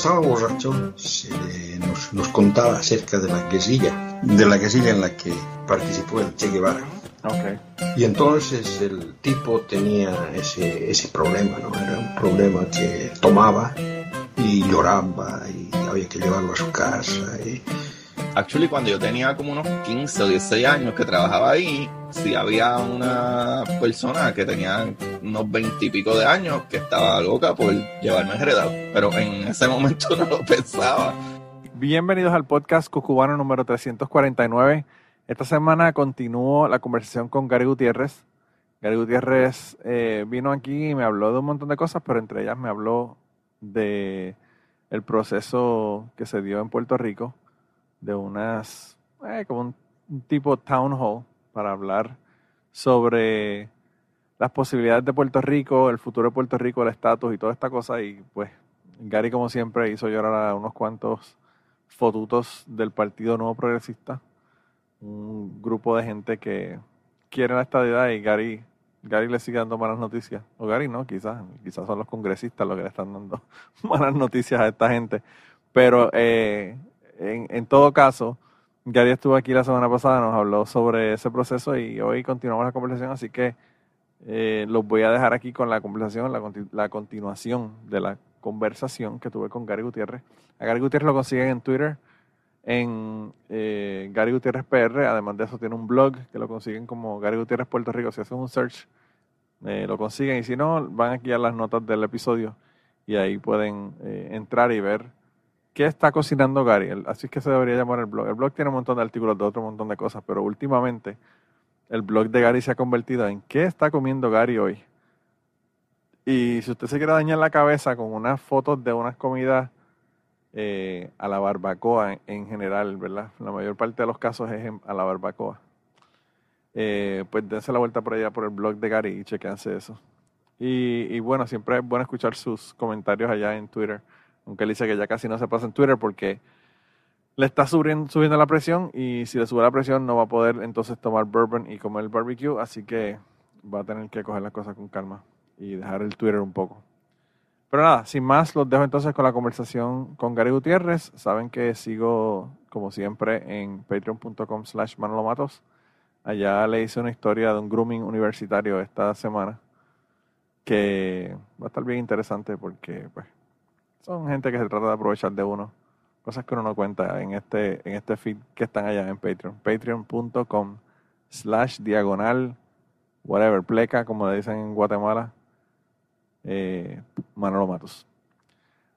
Estaba borracho nos, nos, contaba acerca de la guerrilla, de la guerrilla en la que participó el Che Guevara. Okay. Y entonces el tipo tenía ese, ese problema, ¿no? Era un problema que tomaba y lloraba y había que llevarlo a su casa. Y... Actually, cuando yo tenía como unos 15 o 16 años que trabajaba ahí, sí había una persona que tenía unos 20 y pico de años que estaba loca por llevarme heredado, pero en ese momento no lo pensaba. Bienvenidos al podcast Cucubano número 349. Esta semana continúo la conversación con Gary Gutiérrez. Gary Gutiérrez eh, vino aquí y me habló de un montón de cosas, pero entre ellas me habló de el proceso que se dio en Puerto Rico, de unas, eh, como un, tipo town hall para hablar sobre las posibilidades de Puerto Rico, el futuro de Puerto Rico, el estatus y toda esta cosa. Y pues Gary, como siempre, hizo llorar a unos cuantos fotutos del Partido Nuevo Progresista un grupo de gente que quiere la estadidad y Gary, Gary le sigue dando malas noticias. O Gary no, quizás, quizás son los congresistas los que le están dando malas noticias a esta gente. Pero eh, en, todo caso, Gary estuvo aquí la semana pasada, nos habló sobre ese proceso y hoy continuamos la conversación, así que eh, los voy a dejar aquí con la conversación, la, la continuación de la conversación que tuve con Gary Gutiérrez. A Gary Gutiérrez lo consiguen en Twitter en eh, Gary Gutiérrez PR. Además de eso, tiene un blog que lo consiguen como Gary Gutiérrez Puerto Rico. Si hacen un search, eh, lo consiguen. Y si no, van aquí a las notas del episodio y ahí pueden eh, entrar y ver qué está cocinando Gary. Así es que se debería llamar el blog. El blog tiene un montón de artículos de otro montón de cosas, pero últimamente el blog de Gary se ha convertido en qué está comiendo Gary hoy. Y si usted se quiere dañar la cabeza con unas fotos de unas comidas eh, a la barbacoa en, general, ¿verdad? La mayor parte de los casos es a la barbacoa. Eh, pues dense la vuelta por allá por el blog de Gary y chequense eso. Y, y, bueno, siempre es bueno escuchar sus comentarios allá en Twitter, aunque él dice que ya casi no se pasa en Twitter porque le está subiendo, la presión y si le sube la presión no va a poder entonces tomar bourbon y comer el barbecue, así que va a tener que coger las cosas con calma y dejar el Twitter un poco. Pero nada, sin más, los dejo entonces con la conversación con Gary Gutiérrez. Saben que sigo, como siempre, en patreon.com slash manolomatos. Allá le hice una historia de un grooming universitario esta semana que va a estar bien interesante porque pues, son gente que se trata de aprovechar de uno. Cosas que uno no cuenta en este, en este feed que están allá en Patreon. Patreon.com slash diagonal, whatever, pleca, como le dicen en Guatemala eh, Manolo Matos.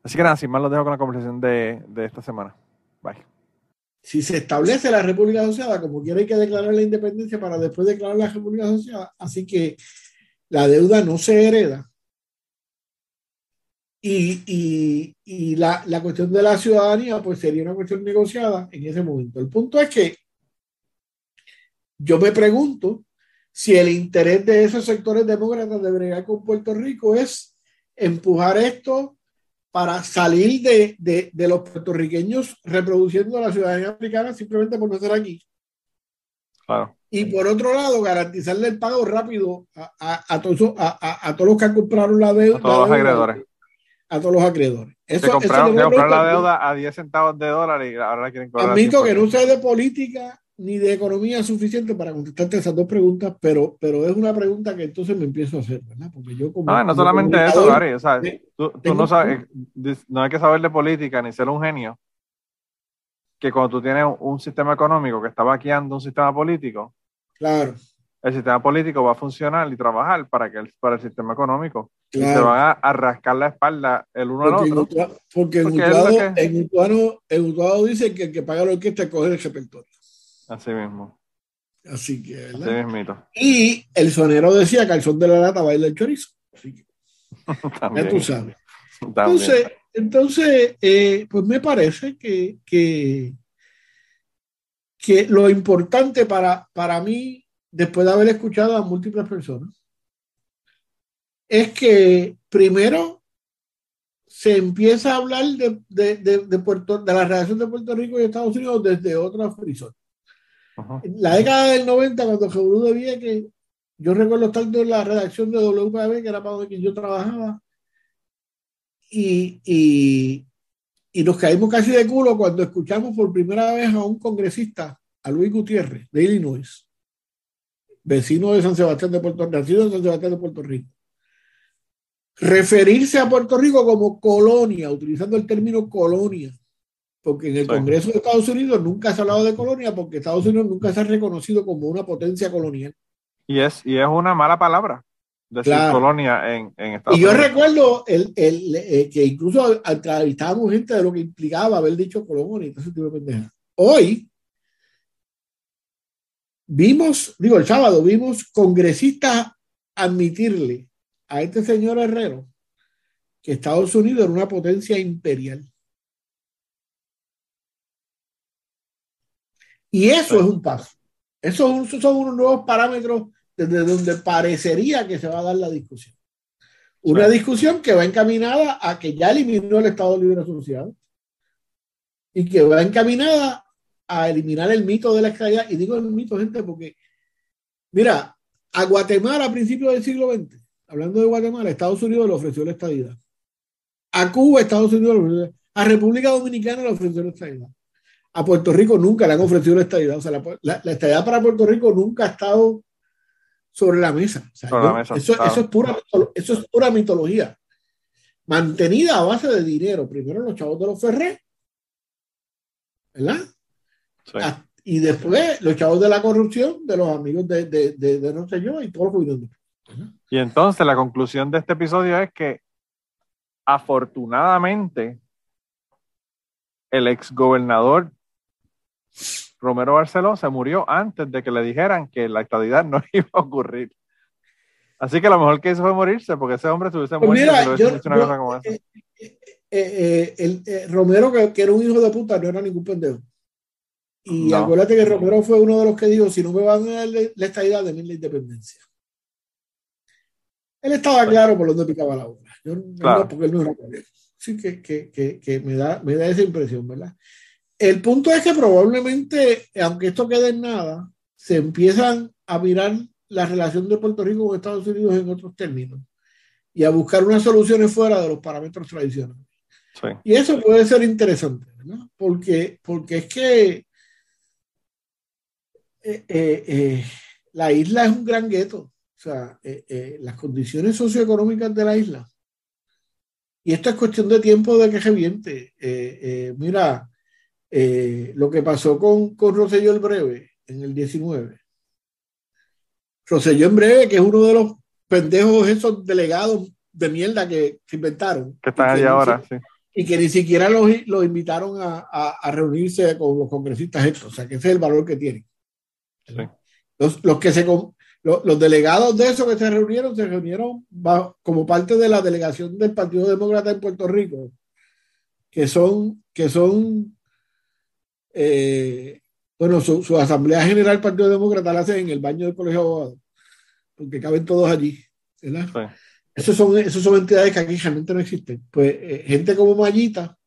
Así que nada, sin más los dejo con la conversación de, de esta semana. Bye. Si se establece la República Asociada, como quiera hay que declarar la independencia para después declarar la República Asociada, así que la deuda no se hereda. Y, y, y la, la, cuestión de la ciudadanía, pues sería una cuestión negociada en ese momento. El punto es que yo me pregunto si el interés de esos sectores demócratas de bregar con Puerto Rico es empujar esto para salir de, de, de, los puertorriqueños reproduciendo la ciudadanía americana simplemente por no estar aquí. Claro. Y por otro lado, garantizarle el pago rápido a, a, a, todos, a, todos los que compraron la deuda. A todos los acreedores. A todos los acreedores. Eso, se compraron, eso compraron la deuda a 10 centavos de dólar y ahora la quieren cobrar. Admito que no sé de política ni de economía suficiente para contestarte esas dos preguntas, pero, pero es una pregunta que entonces me empiezo a hacer, ¿verdad? Porque yo como... No, no solamente eso, Gary, o sea, tú, tú no sabes, no hay que saber de política ni ser un genio, que cuando tú tienes un sistema económico que está vaqueando un sistema político, claro. el sistema político va a funcionar y trabajar para, que el, para el sistema económico. Claro. Y se van a, a, rascar la espalda el uno porque al otro. En, porque en Utuado, que... en, dice que el que paga la orquesta coge el repertorio. Así mismo. Así que, Así mismito. Y el sonero decía que al son de la lata baila el chorizo. Así que, ya tú sabes. Entonces, entonces eh, pues me parece que, que, que lo importante para, para mí, después de haber escuchado a múltiples personas, es que primero se empieza a hablar de, de, de, de, Puerto, de la relación de Puerto Rico y Estados Unidos desde otra horizonte. La década del 90, cuando Jebrú debía que yo recuerdo estar en la redacción de WPB, que era para donde yo trabajaba, y, y, y nos caímos casi de culo cuando escuchamos por primera vez a un congresista, a Luis Gutiérrez, de Illinois, vecino de San Sebastián de Puerto Rico, nacido en San Sebastián de Puerto Rico, referirse a Puerto Rico como colonia, utilizando el término colonia, porque en el Congreso de Estados Unidos nunca se ha hablado de colonia, porque Estados Unidos nunca se ha reconocido como una potencia colonial. Y es, y es una mala palabra decir colonia en, en Estados Unidos. Y yo recuerdo el, el, eh, que incluso entrevistábamos gente de lo que implicaba haber dicho colonia y ese tipo de pendeja. Hoy vimos, digo, el sábado vimos congresistas admitirle a este señor Herrero que Estados Unidos era una potencia imperial. Y eso es un paso. Esos son unos nuevos parámetros desde donde parecería que se va a dar la discusión. Una discusión que va encaminada a que ya eliminó el Estado Libre Asociado y que va encaminada a eliminar el mito de la estadía. Y digo el mito, gente, porque, mira, a Guatemala a principios del siglo XX, hablando de Guatemala, Estados Unidos le ofreció la estadidad. A Cuba, Estados Unidos le ofreció. A República Dominicana le ofreció la estadidad. A Puerto Rico nunca le han ofrecido la estadidad. O sea, la, la, estadidad para Puerto Rico nunca ha estado sobre la mesa. eso, es pura, eso es pura mitología. Mantenida a base de dinero. Primero los chavos de los Ferré. ¿Verdad? Ah, y después los chavos de la corrupción, de los amigos de, de, de, no sé yo y todos los Y entonces la conclusión de este episodio es que afortunadamente el ex gobernador Romero Barceló se murió antes de que le dijeran que la estadidad no iba a ocurrir. Así que lo mejor que hizo fue morirse, porque ese hombre estuviese pues muerto y una cosa como esa. Eh, eh, eh, Romero, que, era un hijo de puta, no era ningún pendejo. Y acuérdate que Romero fue uno de los que dijo, si no me van a dar la estadidad, de la independencia. Él estaba claro por donde picaba la obra. Yo, no, porque él no era Sí que, que, que, que, me, da, me da esa impresión, ¿verdad? El punto es que probablemente, aunque esto quede en nada, se empiezan a mirar la relación de Puerto Rico con Estados Unidos en otros términos y a buscar unas soluciones fuera de los parámetros tradicionales. Y eso puede ser interesante, ¿verdad? Porque, porque es que eh, eh, eh, la isla es un gran gueto. Sea, las condiciones socioeconómicas de la isla. Y esto es cuestión de tiempo de que reviente. mira, eh, lo que pasó con, con Rosselló el Breve en el 19. Rosselló en Breve, que es uno de los pendejos esos delegados de mierda que se inventaron. Que están ahí ahora, sí. Y que ni siquiera los, los invitaron a, a, reunirse con los congresistas estos. O sea, que ese es el valor que tienen. Los, los, que se, los, los, delegados de esos que se reunieron, se reunieron como parte de la delegación del Partido Demócrata en Puerto Rico, que son, que son eh, bueno, su, Asamblea General Partido Demócrata la hace en el baño del Colegio de Abogados, porque caben todos allí. ¿verdad? Esos, son, esos son entidades que aquí realmente no existen. Pues eh, gente como Mayita,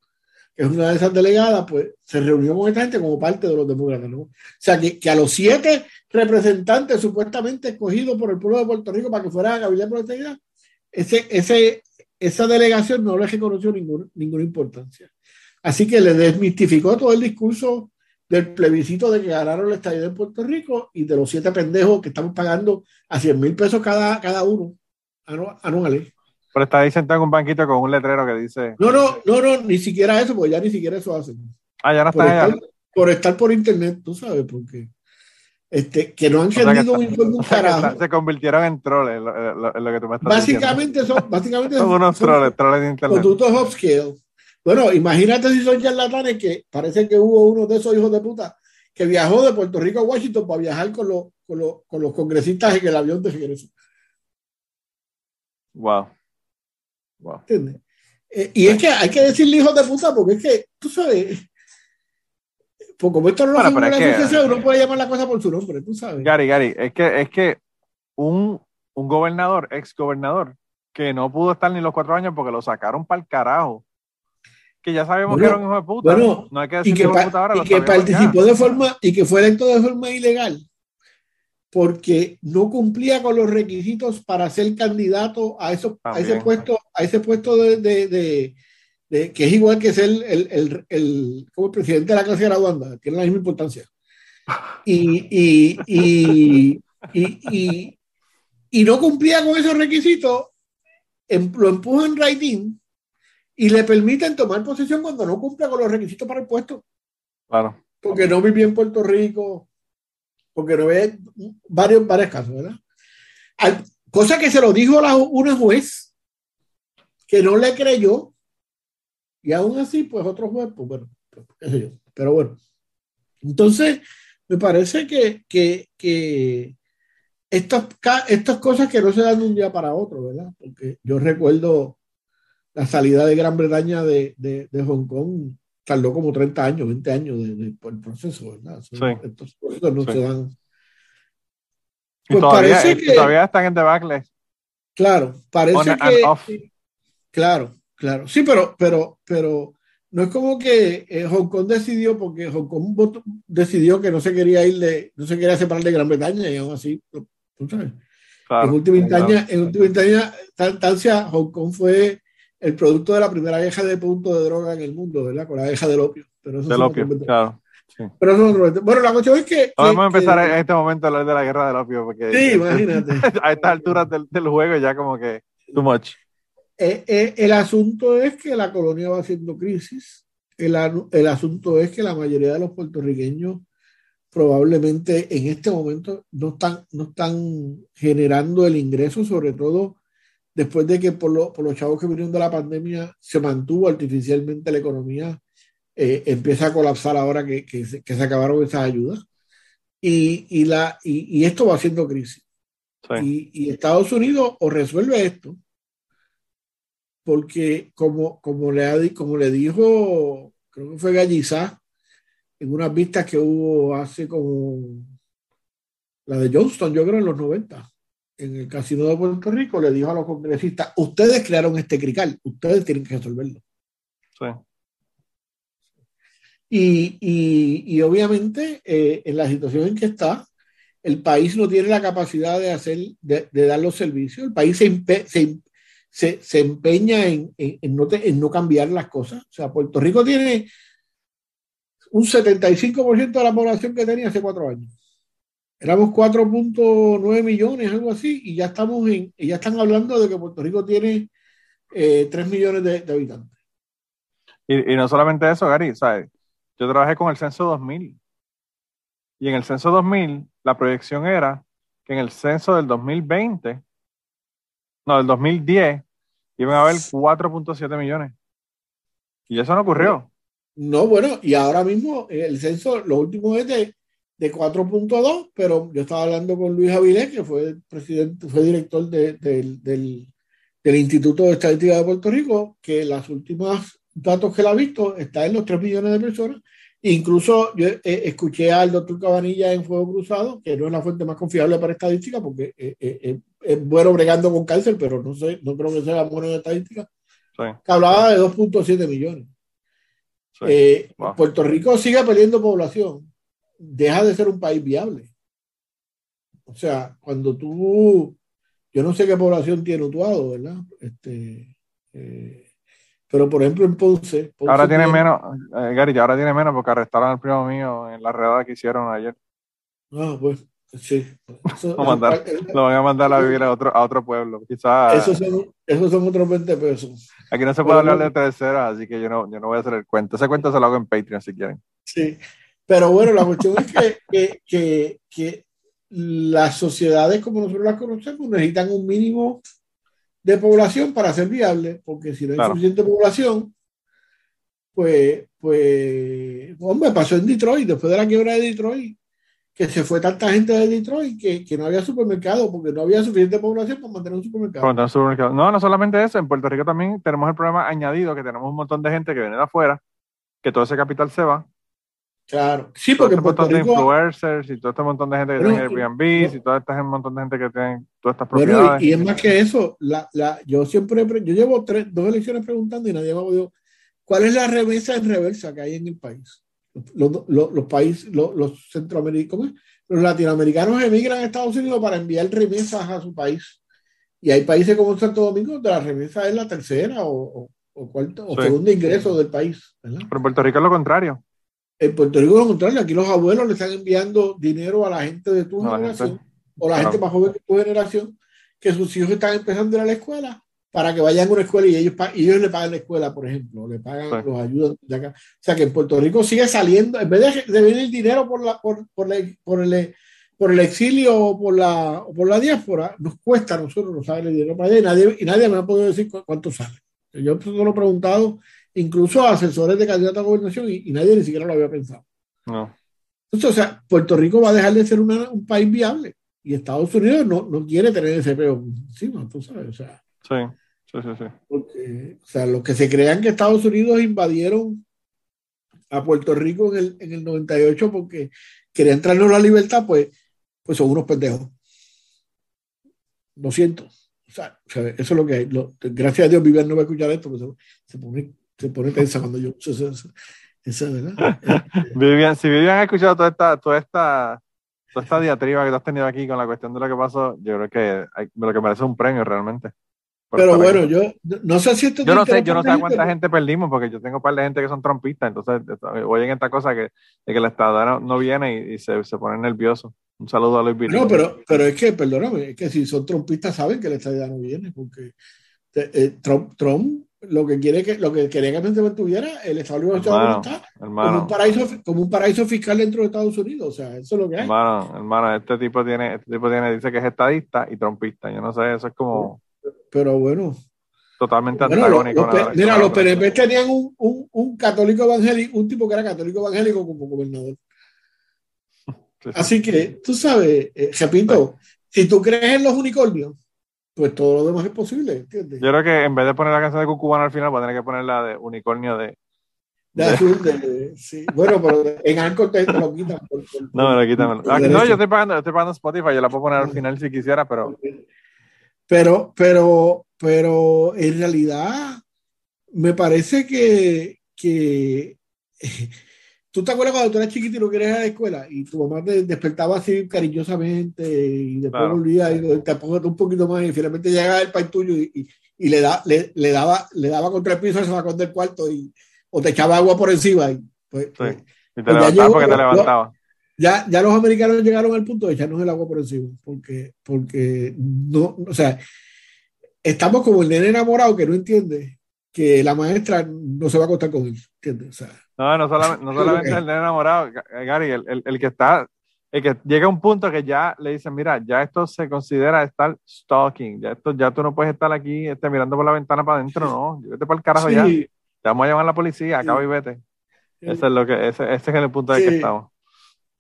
es una de esas delegadas, pues se reunió con esta gente como parte de los demócratas. ¿no? O sea, que, que a los siete representantes supuestamente escogidos por el pueblo de Puerto Rico para que fueran a Gabriel por ese, ese, esa delegación no le reconoció ningún, ninguna importancia. Así que le desmistificó todo el discurso del plebiscito de que ganaron la estadía de Puerto Rico y de los siete pendejos que estamos pagando a 100 mil pesos cada, cada uno anuales. Pero está ahí sentado en un banquito con un letrero que dice. No, no, no, no, ni siquiera eso, porque ya ni siquiera eso hacen. Ah, ya no está allá. por estar por internet, tú sabes, porque este, que no han rendido un informe carajo. Se convirtieron en troles, lo, lo, que tú me estás básicamente Son, básicamente son, unos troles, troles de internet. Productos upscale bueno, imagínate si son charlatanes que parece que hubo uno de esos hijos de puta que viajó de Puerto Rico a Washington para viajar con, los, con, los, con los congresistas en el avión de regreso. Wow. Wow. ¿Entiendes? Eh, y es que hay que decirle hijos de puta porque es que, tú sabes, pues como esto no lo bueno, la asociación, uno puede llamar la cosa por su nombre, tú sabes. Gary, Gary, es que, es que un, un gobernador, ex gobernador, que no pudo estar ni los cuatro años porque lo sacaron para el carajo que ya sabemos que era un hijo de puta. Bueno, no hay que decir que, puta ahora, y que participó de forma y que fue electo de forma ilegal porque no cumplía con los requisitos para ser candidato a, eso, a ese puesto, a ese puesto de, de, que es igual que ser el, el, el, como presidente de la clase graduanda, tiene la misma importancia. Y, y, y, y, y no cumplía con esos requisitos, em, lo empujan en writing y le permiten tomar posesión cuando no cumpla con los requisitos para el puesto. Claro. Porque no vivía en Puerto Rico, porque no ve varios, varios casos, ¿verdad? cosa que se lo dijo la, una juez que no le creyó y aún así, pues otro juez, pues bueno, qué sé yo. Pero bueno, entonces me parece que, que, que estas, estas cosas que no se dan de un día para otro, ¿verdad? Porque yo recuerdo la salida de Gran Bretaña de, de, de Hong Kong, tardó como 30 años, 20 años de, de el proceso, ¿verdad? Sí. Estos procesos no se dan. Pues todavía, parece que, todavía están en debacle. Claro, parece que. Claro, claro. Sí, pero, pero, pero no es como que eh, Hong Kong decidió, porque Hong Kong decidió que no se quería ir de, no se quería separar de Gran Bretaña y aún así, tú sabes. Claro, en última instancia, en última instancia, Hong Kong fue el producto de la primera guerra de punto de droga en el mundo, ¿verdad? Con la guerra del opio. Pero eso del opio, claro. Sí. Pero eso Bueno, la cuestión es que. Vamos a empezar en este momento a hablar de la guerra del opio. Porque sí, imagínate. A estas alturas del, del, juego ya como que too much. Eh, eh, el asunto es que la colonia va haciendo crisis. El, el asunto es que la mayoría de los puertorriqueños probablemente en este momento no están, no están generando el ingreso, sobre todo después de que por, lo, por, los chavos que vinieron de la pandemia se mantuvo artificialmente la economía, eh, empieza a colapsar ahora que, que, se, que, se, acabaron esas ayudas. Y, y la, y, y esto va haciendo crisis. Sí. Y, y, Estados Unidos o resuelve esto, porque como, como, le, como le dijo, creo que fue Gallizá, en unas vistas que hubo hace como la de Johnston, yo creo en los 90 en el Casino de Puerto Rico le dijo a los congresistas, ustedes crearon este crical, ustedes tienen que resolverlo. Sí. Y, y, y obviamente eh, en la situación en que está, el país no tiene la capacidad de hacer, de, de dar los servicios, el país se, se, se, se empeña en, en, en, no te, en no cambiar las cosas. O sea, Puerto Rico tiene un 75% de la población que tenía hace cuatro años éramos 4.9 millones, algo así, y ya estamos en, y ya están hablando de que Puerto Rico tiene eh, 3 millones de, de habitantes. Y, y, no solamente eso, Gary, ¿sabes? Yo trabajé con el censo 2000. Y en el censo 2000, la proyección era que en el censo del 2020, no, del 2010, iban a haber 4.7 millones. Y eso no ocurrió. No, bueno, y ahora mismo el censo, lo último es de de 4.2, pero yo estaba hablando con Luis Avilés, que fue presidente, fue director de, de, del, del, Instituto de Estadística de Puerto Rico, que las últimas datos que él ha visto está en los 3 millones de personas. Incluso yo eh, escuché al doctor Cabanilla en Fuego Cruzado, que no es la fuente más confiable para estadística, porque eh, eh, es bueno bregando con cáncer, pero no sé, no creo que sea bueno en estadística, sí. que hablaba de 2.7 millones. Sí. Wow. Puerto Rico sigue perdiendo población deja de ser un país viable. O sea, cuando tú, yo no sé qué población tiene Utuado, ¿verdad? Este, eh, pero por ejemplo en Ponce. Ponce ahora tiene, tiene menos, eh, Gary, ahora tiene menos porque arrestaron al primo mío en la redada que hicieron ayer. Ah, pues, sí. Eso, lo, mandar, lo, van a mandar a vivir a otro, a otro pueblo. Quizás. Esos son, esos son otros 20 pesos. Aquí no se puede pero, hablar de tercera, así que yo no, yo no voy a hacer el cuento. Ese cuento se lo hago en Patreon si quieren. Sí. Pero bueno, la cuestión es que, que, que, que, las sociedades como nosotros las conocemos necesitan un mínimo de población para ser viables, porque si no hay claro. suficiente población, pues, pues, hombre, pasó en Detroit, después de la quiebra de Detroit, que se fue tanta gente de Detroit que, que no había supermercado, porque no había suficiente población para mantener un supermercado. Mantener un supermercado. No, no solamente eso, en Puerto Rico también tenemos el problema añadido, que tenemos un montón de gente que viene de afuera, que todo ese capital se va, Claro, sí, porque todo este montón Rico, de influencers y todo este montón de gente que tiene Airbnb no, y todo este montón de gente que tiene todas estas propiedades. Bueno, y, y, es más que eso, la, la, yo siempre, yo llevo tres, dos elecciones preguntando y nadie me ha podido, ¿cuál es la remesa en reversa que hay en el país? Los, los, los países, los, los centroamericanos, los latinoamericanos emigran a Estados Unidos para enviar remesas a su país. Y hay países como Santo Domingo donde la remesa es la tercera o, o, o cuarto o segundo ingreso del país. Pero en Puerto Rico es lo contrario. En Puerto Rico lo contrario. Aquí los abuelos le están enviando dinero a la gente de tu generación o la gente más joven de tu generación que sus hijos están empezando a ir a la escuela para que vayan a una escuela y ellos, y ellos le pagan la escuela, por ejemplo, le pagan, los ayudan de acá. O sea que en Puerto Rico sigue saliendo, en vez de, venir el dinero por, la, por, por, por, el, por el exilio o por la, por la diáspora, nos cuesta a nosotros no saber el dinero para allá y nadie, y nadie me ha podido decir cuánto sale. Yo lo he preguntado incluso a asesores de candidato a gobernación y, nadie ni siquiera lo había pensado. No. Entonces, o sea, Puerto Rico va a dejar de ser un país viable y Estados Unidos no, no quiere tener ese peo encima, tú sabes, o sea. Sí. Sí, sí, sí. Porque, o sea, los que se crean que Estados Unidos invadieron a Puerto Rico en el, en el 98 porque querían traernos la libertad, pues, pues son unos pendejos. Lo siento. O sea, eso es lo que hay. gracias a Dios, Vivian no va a escuchar esto, porque se, pone, se pone tensa cuando yo. Eso, eso, ¿verdad? Vivian, si Vivian ha escuchado toda esta, toda esta, toda esta diatriba que tú has tenido aquí con la cuestión de lo que pasó, yo creo que hay, lo que merece un premio realmente. Pero bueno, yo no sé si esto Yo no sé, yo no sé cuánta gente perdimos, porque yo tengo un par de gente que son trompistas, entonces oyen esta cosa que, de que el Estado no, viene y, se, se ponen nerviosos. Un saludo a Luis Vito. No, pero, pero es que, perdóname, es que si son trompistas saben que el Estado no viene, porque eh, Trump, Trump lo que quiere que lo que quería que se mantuviera el Estado Libre está como un paraíso como un paraíso fiscal dentro de Estados Unidos o sea eso es lo que hay hermano hermano este tipo tiene este tipo tiene dice que es estadista y trompista yo no sé eso es como pero bueno. Totalmente antagónico. mira, los PNP tenían un, un, un, católico evangélico, un tipo que era católico evangélico como gobernador. Así que, tú sabes, eh, repito, si tú crees en los unicornios, pues todo lo demás es posible, ¿entiendes? Yo creo que en vez de poner la canción de Cucubano al final, voy a tener que poner la de unicornio de, de azul, de, sí. Bueno, pero en Anchor te, lo quitan. no, me lo quitan. Ah, no, yo estoy pagando, estoy pagando Spotify, yo la puedo poner al final si quisiera, pero pero, pero, pero en realidad me parece que, que tú te acuerdas cuando tú eras chiquito y no querías ir a la escuela y tu mamá te despertaba así cariñosamente y después volvía y te pongo un poquito más y finalmente llegaba el país tuyo y, y, le, da, le, le, daba, le daba contra el piso al sacón del cuarto y, o te echaba agua por encima. Y, pues, pues y te pues levantaba porque te levantaba ya, ya los americanos llegaron al punto de echarnos el agua por encima, porque, porque no, o sea, estamos como el nene enamorado que no entiende que la maestra no se va a acostar con él, ¿entiendes? O sea, no, no solamente, no solamente el nene enamorado, Gary, el, el, el, que está, el que llega a un punto que ya le dicen, mira, ya esto se considera estar stalking, ya esto, ya tú no puedes estar aquí este, mirando por la ventana para adentro, no, vete para el carajo ya, te vamos a llamar a la policía, acaba y vete. Ese es lo que, ese, ese es el punto que estamos.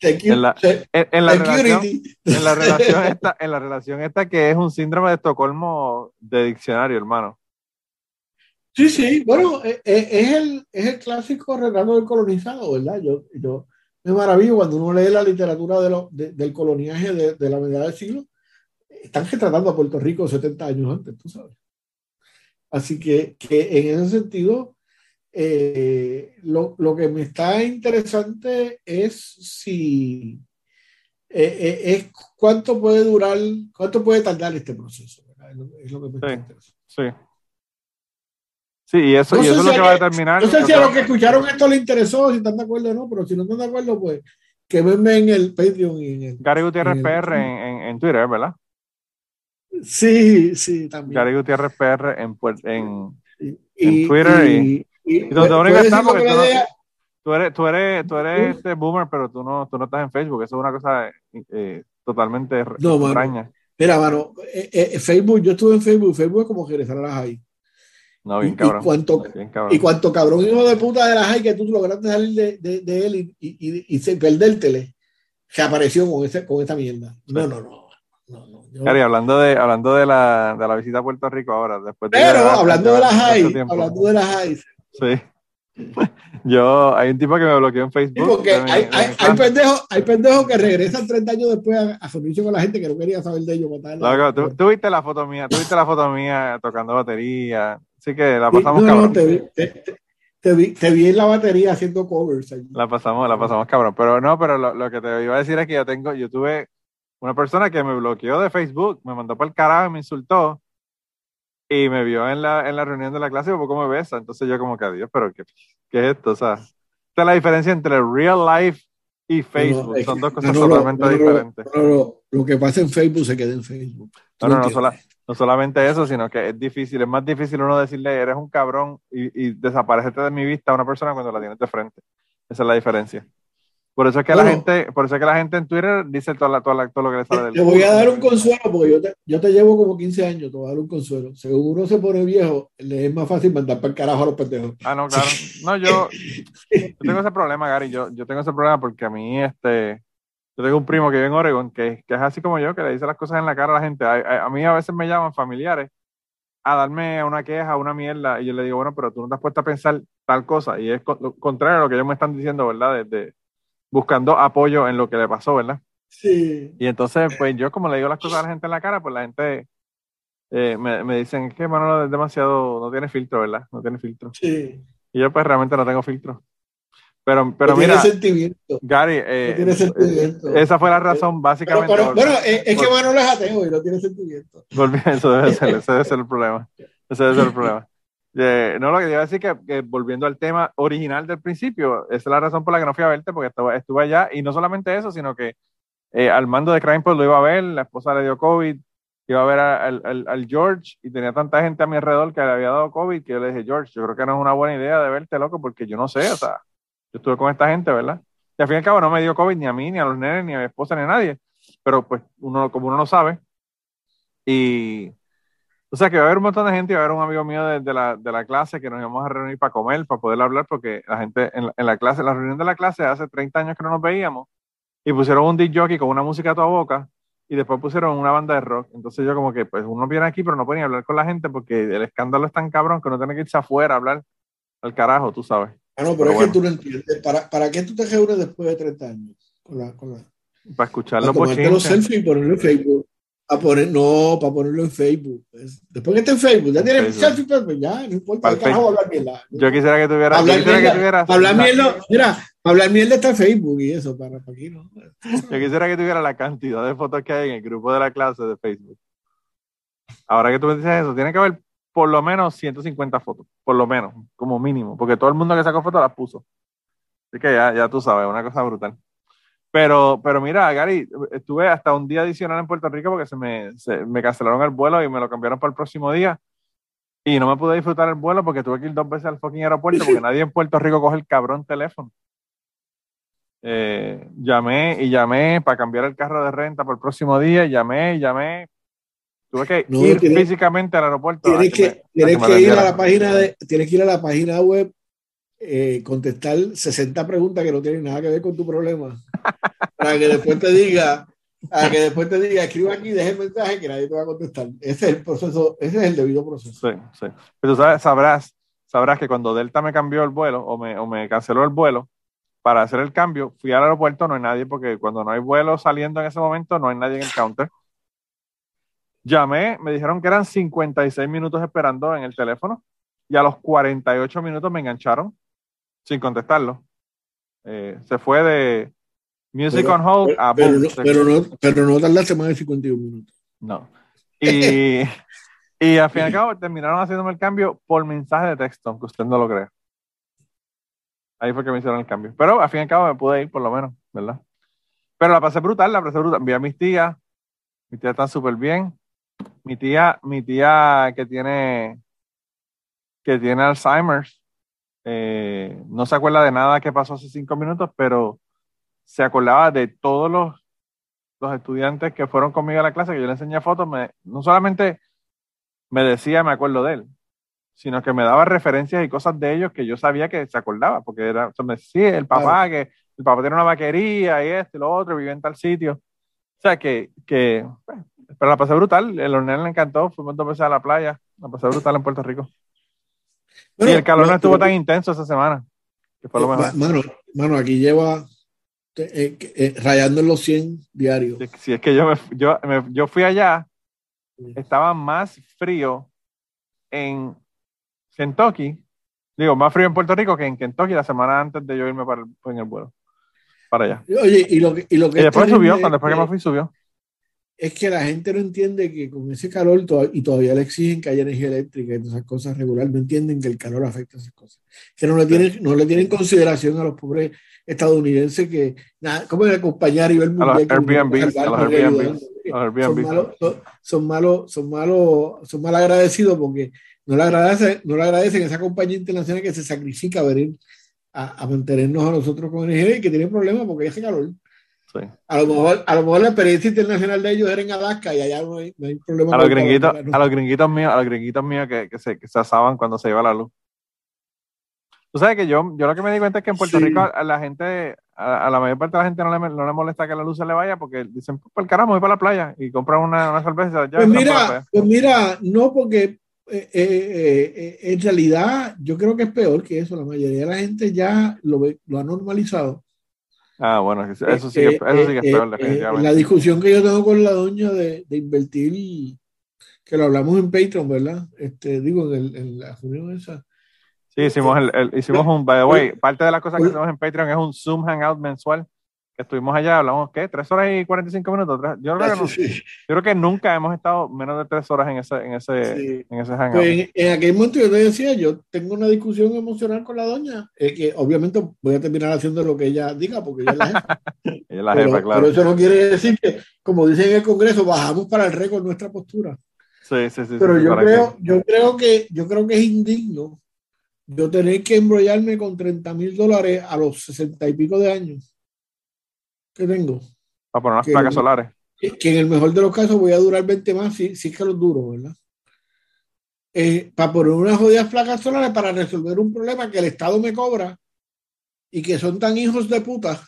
En, la, relación, en, la, relación, esta, en la relación esta que es un síndrome de Estocolmo de diccionario, hermano. Sí, sí, bueno, e, e, es, el, es el clásico retrato del colonizado, ¿verdad? Yo, yo me maravillo cuando uno lee la literatura de lo, del coloniaje de, de, la mitad del siglo, están retratando a Puerto Rico 70 años antes, tú sabes. Así que, que en ese sentido, eh, lo, lo, que me está interesante es si eh, eh, es cuánto puede durar, cuánto puede tardar este proceso. Es lo, que me sí, Sí. Sí, y eso, y eso es lo que va a determinar. No sé si a los que escucharon esto les interesó, si están de acuerdo o no, pero si no están de acuerdo, pues que venme en el Patreon y en el. Gary Gutiérrez PR en, en, Twitter, ¿verdad? Sí, sí, también. Gary Gutiérrez PR en, en, en Twitter y, y, donde tú, eres, tú eres, tú eres este boomer, pero tú no, tú no estás en Facebook. Eso es una cosa eh, totalmente extraña. Mira, mano, eh, eh, Facebook, yo estuve en Facebook, Facebook es como regresar a las high. No, bien cabrón. Y cuánto, y cuánto cabrón hijo de puta de las high que tú lograste salir de, de, de él y, y, y, y perdértele, se apareció con, ese, con esta mierda. No, no, no. no, no hablando de, hablando de la, de la visita a Puerto Rico ahora, después Pero hablando de las high, hablando de las high, Sí. Yo, hay un tipo que me bloqueó en Facebook. porque hay, hay, hay, pendejos, hay pendejos que regresan 30 años después a, a servicio con la gente que no quería saber de ellos. ¿tú, viste la foto mía, tú viste la foto mía tocando batería. Así que la pasamos cabrón. te, vi, te, vi, te, vi, en la batería haciendo covers. La pasamos, la pasamos cabrón. Pero no, pero lo, lo, que te iba a decir es que yo tengo, yo tuve una persona que me bloqueó de Facebook, me mandó por el carajo y me insultó y me vio en la, en la reunión de la clase y un poco me besa. Entonces yo como que, adiós, pero ¿qué, qué es esto? O sea, esta es la diferencia entre real life y Facebook. Son dos cosas totalmente diferentes. lo que pasa en Facebook se queda en Facebook. No, no, no, no, solamente eso, sino que es difícil, es más difícil uno decirle, eres un cabrón y, y desaparecerte de mi vista a una persona cuando la tienes de frente. Esa es la diferencia. Por eso es que la gente, por eso es que la gente en Twitter dice todo, la, todo, lo que le sale del Te voy a dar un consuelo porque yo te, yo te llevo como 15 años, te voy a dar un consuelo. Según uno se pone viejo, le es más fácil mandar para el carajo a los pendejos. Ah, no, claro. No, yo, yo tengo ese problema, Gary. Yo, yo tengo ese problema porque a mí, este, yo tengo un primo que vive en Oregon que, que es así como yo, que le dice las cosas en la cara a la gente. A, a, mí a veces me llaman familiares a darme una queja, una mierda, y yo le digo, bueno, pero tú no te has puesto a pensar tal cosa. Y es contrario a lo que ellos me están diciendo, ¿verdad? Desde buscando apoyo en lo que le pasó, ¿verdad? Sí. Y entonces, pues yo como le digo las cosas a la gente en la cara, pues la gente eh, me, me, dicen que Manolo es demasiado, no tiene filtro, ¿verdad? No tiene filtro. Sí. Y yo pues realmente no tengo filtro. Pero, pero no mira, tiene sentimiento. Gary, eh, tiene sentimiento. esa fue la razón básicamente. Pero, bueno, es, es que Manolo es ateo y no tiene sentimiento. Eso debe ser, ese debe ser el problema. Ese debe ser el problema no, lo que iba a decir que, volviendo al tema original del principio, esa es la razón por la que no fui a verte, porque estaba, estuve allá, y no solamente eso, sino que eh, al mando de Crime lo iba a ver, la esposa le dio COVID, iba a ver al, al, al, George, y tenía tanta gente a mi alrededor que le había dado COVID, que yo le dije, George, yo creo que no es una buena idea de verte, loco, porque yo no sé, o sea, yo estuve con esta gente, ¿verdad? Y al fin y al cabo no me dio COVID ni a mí, ni a los nenes, ni a mi esposa, ni a nadie, pero pues uno, como uno no sabe, y o sea que va a haber un montón de gente y va a haber un amigo mío de, de, la, de la, clase que nos íbamos a reunir para comer, para poder hablar, porque la gente en la, en la, clase, la reunión de la clase hace 30 años que no nos veíamos, y pusieron un disc jockey con una música a toda boca, y después pusieron una banda de rock. Entonces yo como que, pues uno viene aquí, pero no puede ni hablar con la gente porque el escándalo es tan cabrón que uno tiene que irse afuera a hablar al carajo, tú sabes. Ah, no, pero, es que tú no entiendes. ¿Para, ¿Para qué tú te reúnes después de 30 años? Con la, con la... Para escucharlo por los selfies y ponerlo en Facebook. A poner, no, para ponerlo en Facebook. Después que esté en Facebook, ya tienes selfie, pues ya, no importa, el carajo hablar mierda. Yo quisiera que tuviera. Hablar mierda, que tuviera, hablar mierda, mira, hablar mierda está en Facebook y eso, para, para aquí no. Yo quisiera que tuviera la cantidad de fotos que hay en el grupo de la clase de Facebook. Ahora que tú me dices eso, tiene que haber por lo menos 150 fotos, por lo menos, como mínimo, porque todo el mundo que sacó fotos las puso. Así que ya, ya tú sabes, una cosa brutal. Pero, pero mira, Gary, estuve hasta un día adicional en Puerto Rico porque se me, se, me cancelaron el vuelo y me lo cambiaron para el próximo día. Y no me pude disfrutar el vuelo porque tuve que ir dos veces al fucking aeropuerto porque nadie en Puerto Rico coge el cabrón teléfono. Eh, llamé y llamé para cambiar el carro de renta para el próximo día, llamé y llamé. Tuve que ir físicamente al aeropuerto. Tienes que, tienes que, ir a la página de, tienes que ir a la página web eh, contestar 60 preguntas que no tienen nada que ver con tu problema. Para que después te diga, para que después te diga, escriba aquí, deje el mensaje que nadie te va a contestar. Ese es el proceso, ese es el debido proceso. Sí, sí. Pero sabes, sabrás, sabrás que cuando Delta me cambió el vuelo o me, o me canceló el vuelo, para hacer el cambio, fui al aeropuerto, no hay nadie, porque cuando no hay vuelo saliendo en ese momento, no hay nadie en el counter. Llamé, me dijeron que eran 56 minutos esperando en el teléfono y a los 48 minutos me engancharon sin contestarlo. Eh, se fue de Music pero, on Hold a pero, no, pero, no, pero no tardaste más de 51 minutos. No. Y, y al fin y al cabo terminaron haciéndome el cambio por mensaje de texto, aunque usted no lo crea. Ahí fue que me hicieron el cambio. Pero al fin y al cabo me pude ir, por lo menos, ¿verdad? Pero la pasé brutal, la pasé brutal. Vi a mis tías, mis tías están súper bien. Mi tía, mi tía que tiene, que tiene Alzheimer's, eh, no se acuerda de nada que pasó hace cinco minutos, pero se acordaba de todos los, los estudiantes que fueron conmigo a la clase, que yo le enseñé fotos, me, no solamente me decía, me acuerdo de él, sino que me daba referencias y cosas de ellos que yo sabía que se acordaba, porque era, me decía, el papá, que el papá tiene una vaquería y esto y lo otro, vive en tal sitio. O sea, que, que pero la pasé brutal, el hornero le encantó, fuimos dos veces a la playa, la pasé brutal en Puerto Rico y el calor no estuvo tan intenso esa semana. Que fue lo mejor. Mano, mano, aquí lleva eh, eh, rayando en los 100 diarios. Si, es que yo, me, yo, me, yo fui allá, estaba más frío en Kentucky, digo, más frío en Puerto Rico que en Kentucky la semana antes de yo irme para el, en el vuelo. Para allá. Oye, y lo que, y lo que y después subió, cuando después que me fui, subió. Es que la gente no entiende que con ese calor y todavía le exigen que haya energía eléctrica y esas cosas regular, no entienden que el calor afecta a esas cosas. Que no le tienen, no le tienen consideración a los pobres estadounidenses que, nada, ¿cómo es acompañar y ver muy bien? Airbnb, Son malos, son malos, son mal agradecidos porque no le agradecen, no le agradecen a esa compañía internacional que se sacrifica a venir a, a mantenernos a nosotros con energía y que tienen problemas porque hace calor. A, lo mejor, a lo mejor la experiencia internacional de ellos era en Alaska y allá no hay, no hay problema. A los, gringuitos, a los gringuitos míos, a los gringuitos míos que, que, se, que se asaban cuando se iba la luz. Tú sabes que yo, yo lo que me di cuenta es que en Puerto Rico a la gente, a, la mayor parte de la gente no le, no le molesta que la luz se le vaya porque dicen, pues el carajo, voy para la playa y compran una, una cerveza. pues, mira, pues mira, no, porque eh, eh, eh, en realidad yo creo que es peor que eso. La mayoría de la gente ya lo, lo ha normalizado. Ah, bueno, eso sí, eso sí que es peor, definitivamente. La discusión que yo tengo con la doña de, de invertir, que lo hablamos en Patreon, ¿verdad? Este, digo, en, el, en la reunión esa Sí, hicimos, el, hicimos un, by the way, parte de las cosas que hacemos en Patreon es un Zoom Hangout mensual, que estuvimos allá, hablamos, ¿qué? ¿Tres horas y 45 minutos? Yo creo, que no, yo creo que nunca hemos estado menos de tres horas en ese, en ese, en ese Hangout. Pues en, aquel momento yo te decía, yo tengo una discusión emocional con la doña, eh, que obviamente voy a terminar haciendo lo que ella diga, porque ella es la jefa. ella es la jefa, claro. Pero eso no quiere decir que, como dicen en el Congreso, bajamos para el récord nuestra postura. Sí, sí, sí. Pero yo, creo, yo, creo que, yo creo que es indigno yo tener que embrollarme con 30 mil dólares a los 60 y pico de años que tengo. Para poner unas placas solares. Que, en el mejor de los casos voy a durar 20 más si, si es que los duro, ¿verdad? Eh, para poner unas jodidas placas solares para resolver un problema que el Estado me cobra y que son tan hijos de puta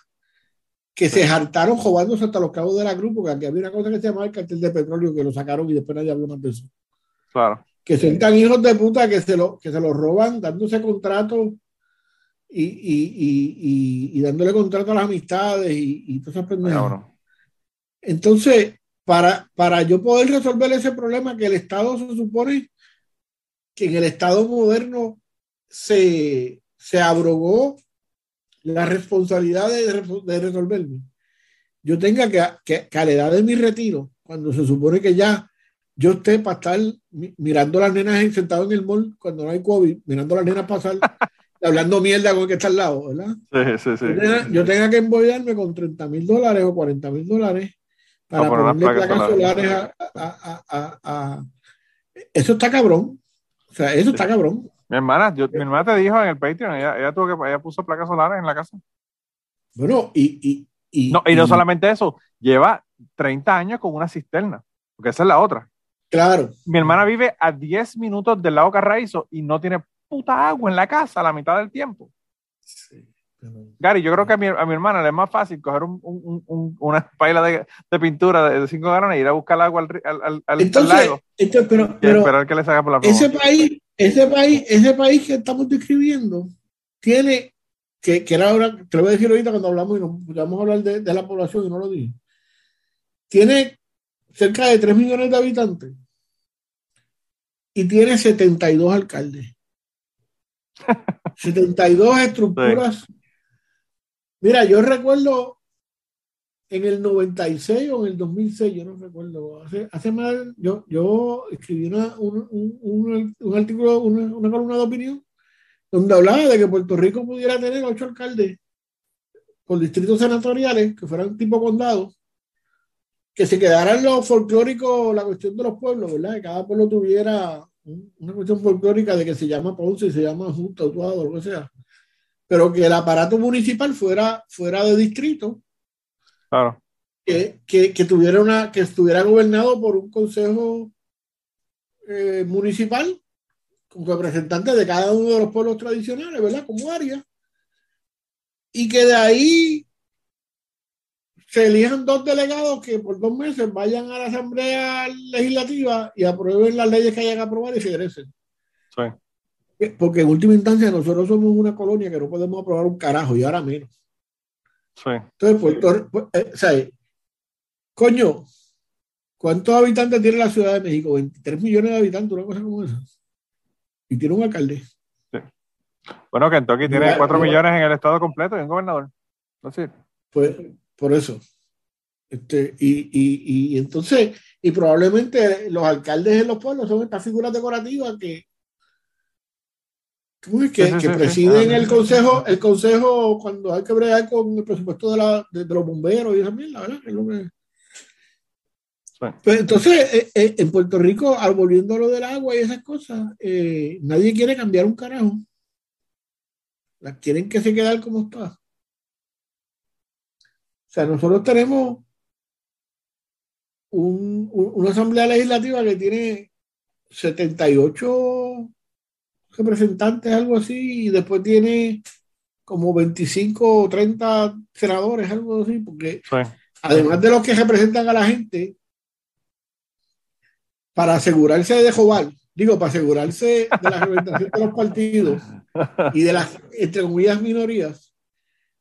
que se hartaron jugándose hasta los cabos de la grupo, que aquí había una cosa que se llamaba el cartel de petróleo que lo sacaron y después nadie habló más de eso. Claro que son tan hijos de puta que se lo, que se lo roban dándose contratos y, y, y, y, dándole contrato a las amistades y, todas esas Entonces, para, para yo poder resolver ese problema que el Estado se supone que en el Estado moderno se, se abrogó la responsabilidad de, de resolverme. Yo tenga que, que, que a la edad de mi retiro, cuando se supone que ya yo esté para estar mirando a las nenas sentado en el mall cuando no hay COVID, mirando a las nenas pasar, hablando mierda con el que está al lado, ¿verdad? Sí, sí, sí. Yo tenga, que embollarme con 30 mil dólares o 40 mil dólares para ponerle placas, solares, a, Eso está cabrón. O sea, eso está cabrón. Mi hermana, yo, mi hermana te dijo en el Patreon, ella, ella, tuvo que, ella puso placas solares en la casa. Bueno, y, y, y, no, y no solamente eso, lleva 30 años con una cisterna, porque esa es la otra. Claro. Mi hermana vive a 10 minutos del lago Carraízo y no tiene puta agua en la casa la mitad del tiempo. Gary, yo creo que a mi, a mi, hermana le es más fácil coger un, un, una paila de, de pintura de 5 galones y ir a buscar agua al, al, al, entonces, lago. Pero, pero esperar que le salga por la ese país, ese país, ese país que estamos describiendo tiene, que, que era ahora, te lo voy a decir ahorita cuando hablamos y nos vamos a hablar de, de la población y no lo dije, tiene cerca de 3 millones de habitantes y tiene 72 alcaldes. 72 estructuras. Mira, yo recuerdo en el 96 o en el 2006, yo no recuerdo, hace, hace más, yo, yo escribí una, un, un, un, artículo, una, una, columna de opinión, donde hablaba de que Puerto Rico pudiera tener ocho alcaldes con distritos senatoriales que fueran tipo condado que se quedara en lo folclórico la cuestión de los pueblos, ¿verdad? Que cada pueblo tuviera una cuestión folclórica de que se llama Ponce y se llama Junta, Utuado, lo que sea. Pero que el aparato municipal fuera, fuera de distrito. Claro. Que, que, que tuviera una, que estuviera gobernado por un consejo eh, municipal con representantes de cada uno de los pueblos tradicionales, ¿verdad? Como área. Y que de ahí se elijan dos delegados que por dos meses vayan a la Asamblea Legislativa y aprueben las leyes que hayan que aprobar y se egresen. Sí. Porque en última instancia nosotros somos una colonia que no podemos aprobar un carajo y ahora menos. Sí. Entonces, Puerto, pues, eh, o sea, coño, ¿cuántos habitantes tiene la Ciudad de México? 23 millones de habitantes, una cosa como esa. Y tiene un alcalde. Sí. Bueno, Kentucky tiene 4 millones en el estado completo y un gobernador. Así. Pues por eso. Este, y, y, entonces, y probablemente los alcaldes de los pueblos son estas figuras decorativas que, que, presiden el consejo, el consejo cuando hay que bregar con el presupuesto de, la, de, los bomberos y también, la verdad, pues entonces, eh, eh, en Puerto Rico, al volviendo a lo del agua y esas cosas, eh, nadie quiere cambiar un carajo. Las quieren que se quede como está. Sea, nosotros tenemos una asamblea legislativa que tiene 78 representantes, algo así, y después tiene como 25 o 30 senadores, algo así, porque además de los que representan a la gente, para asegurarse de Joval, digo, para asegurarse de la representación de los partidos y de las, entre comillas, minorías,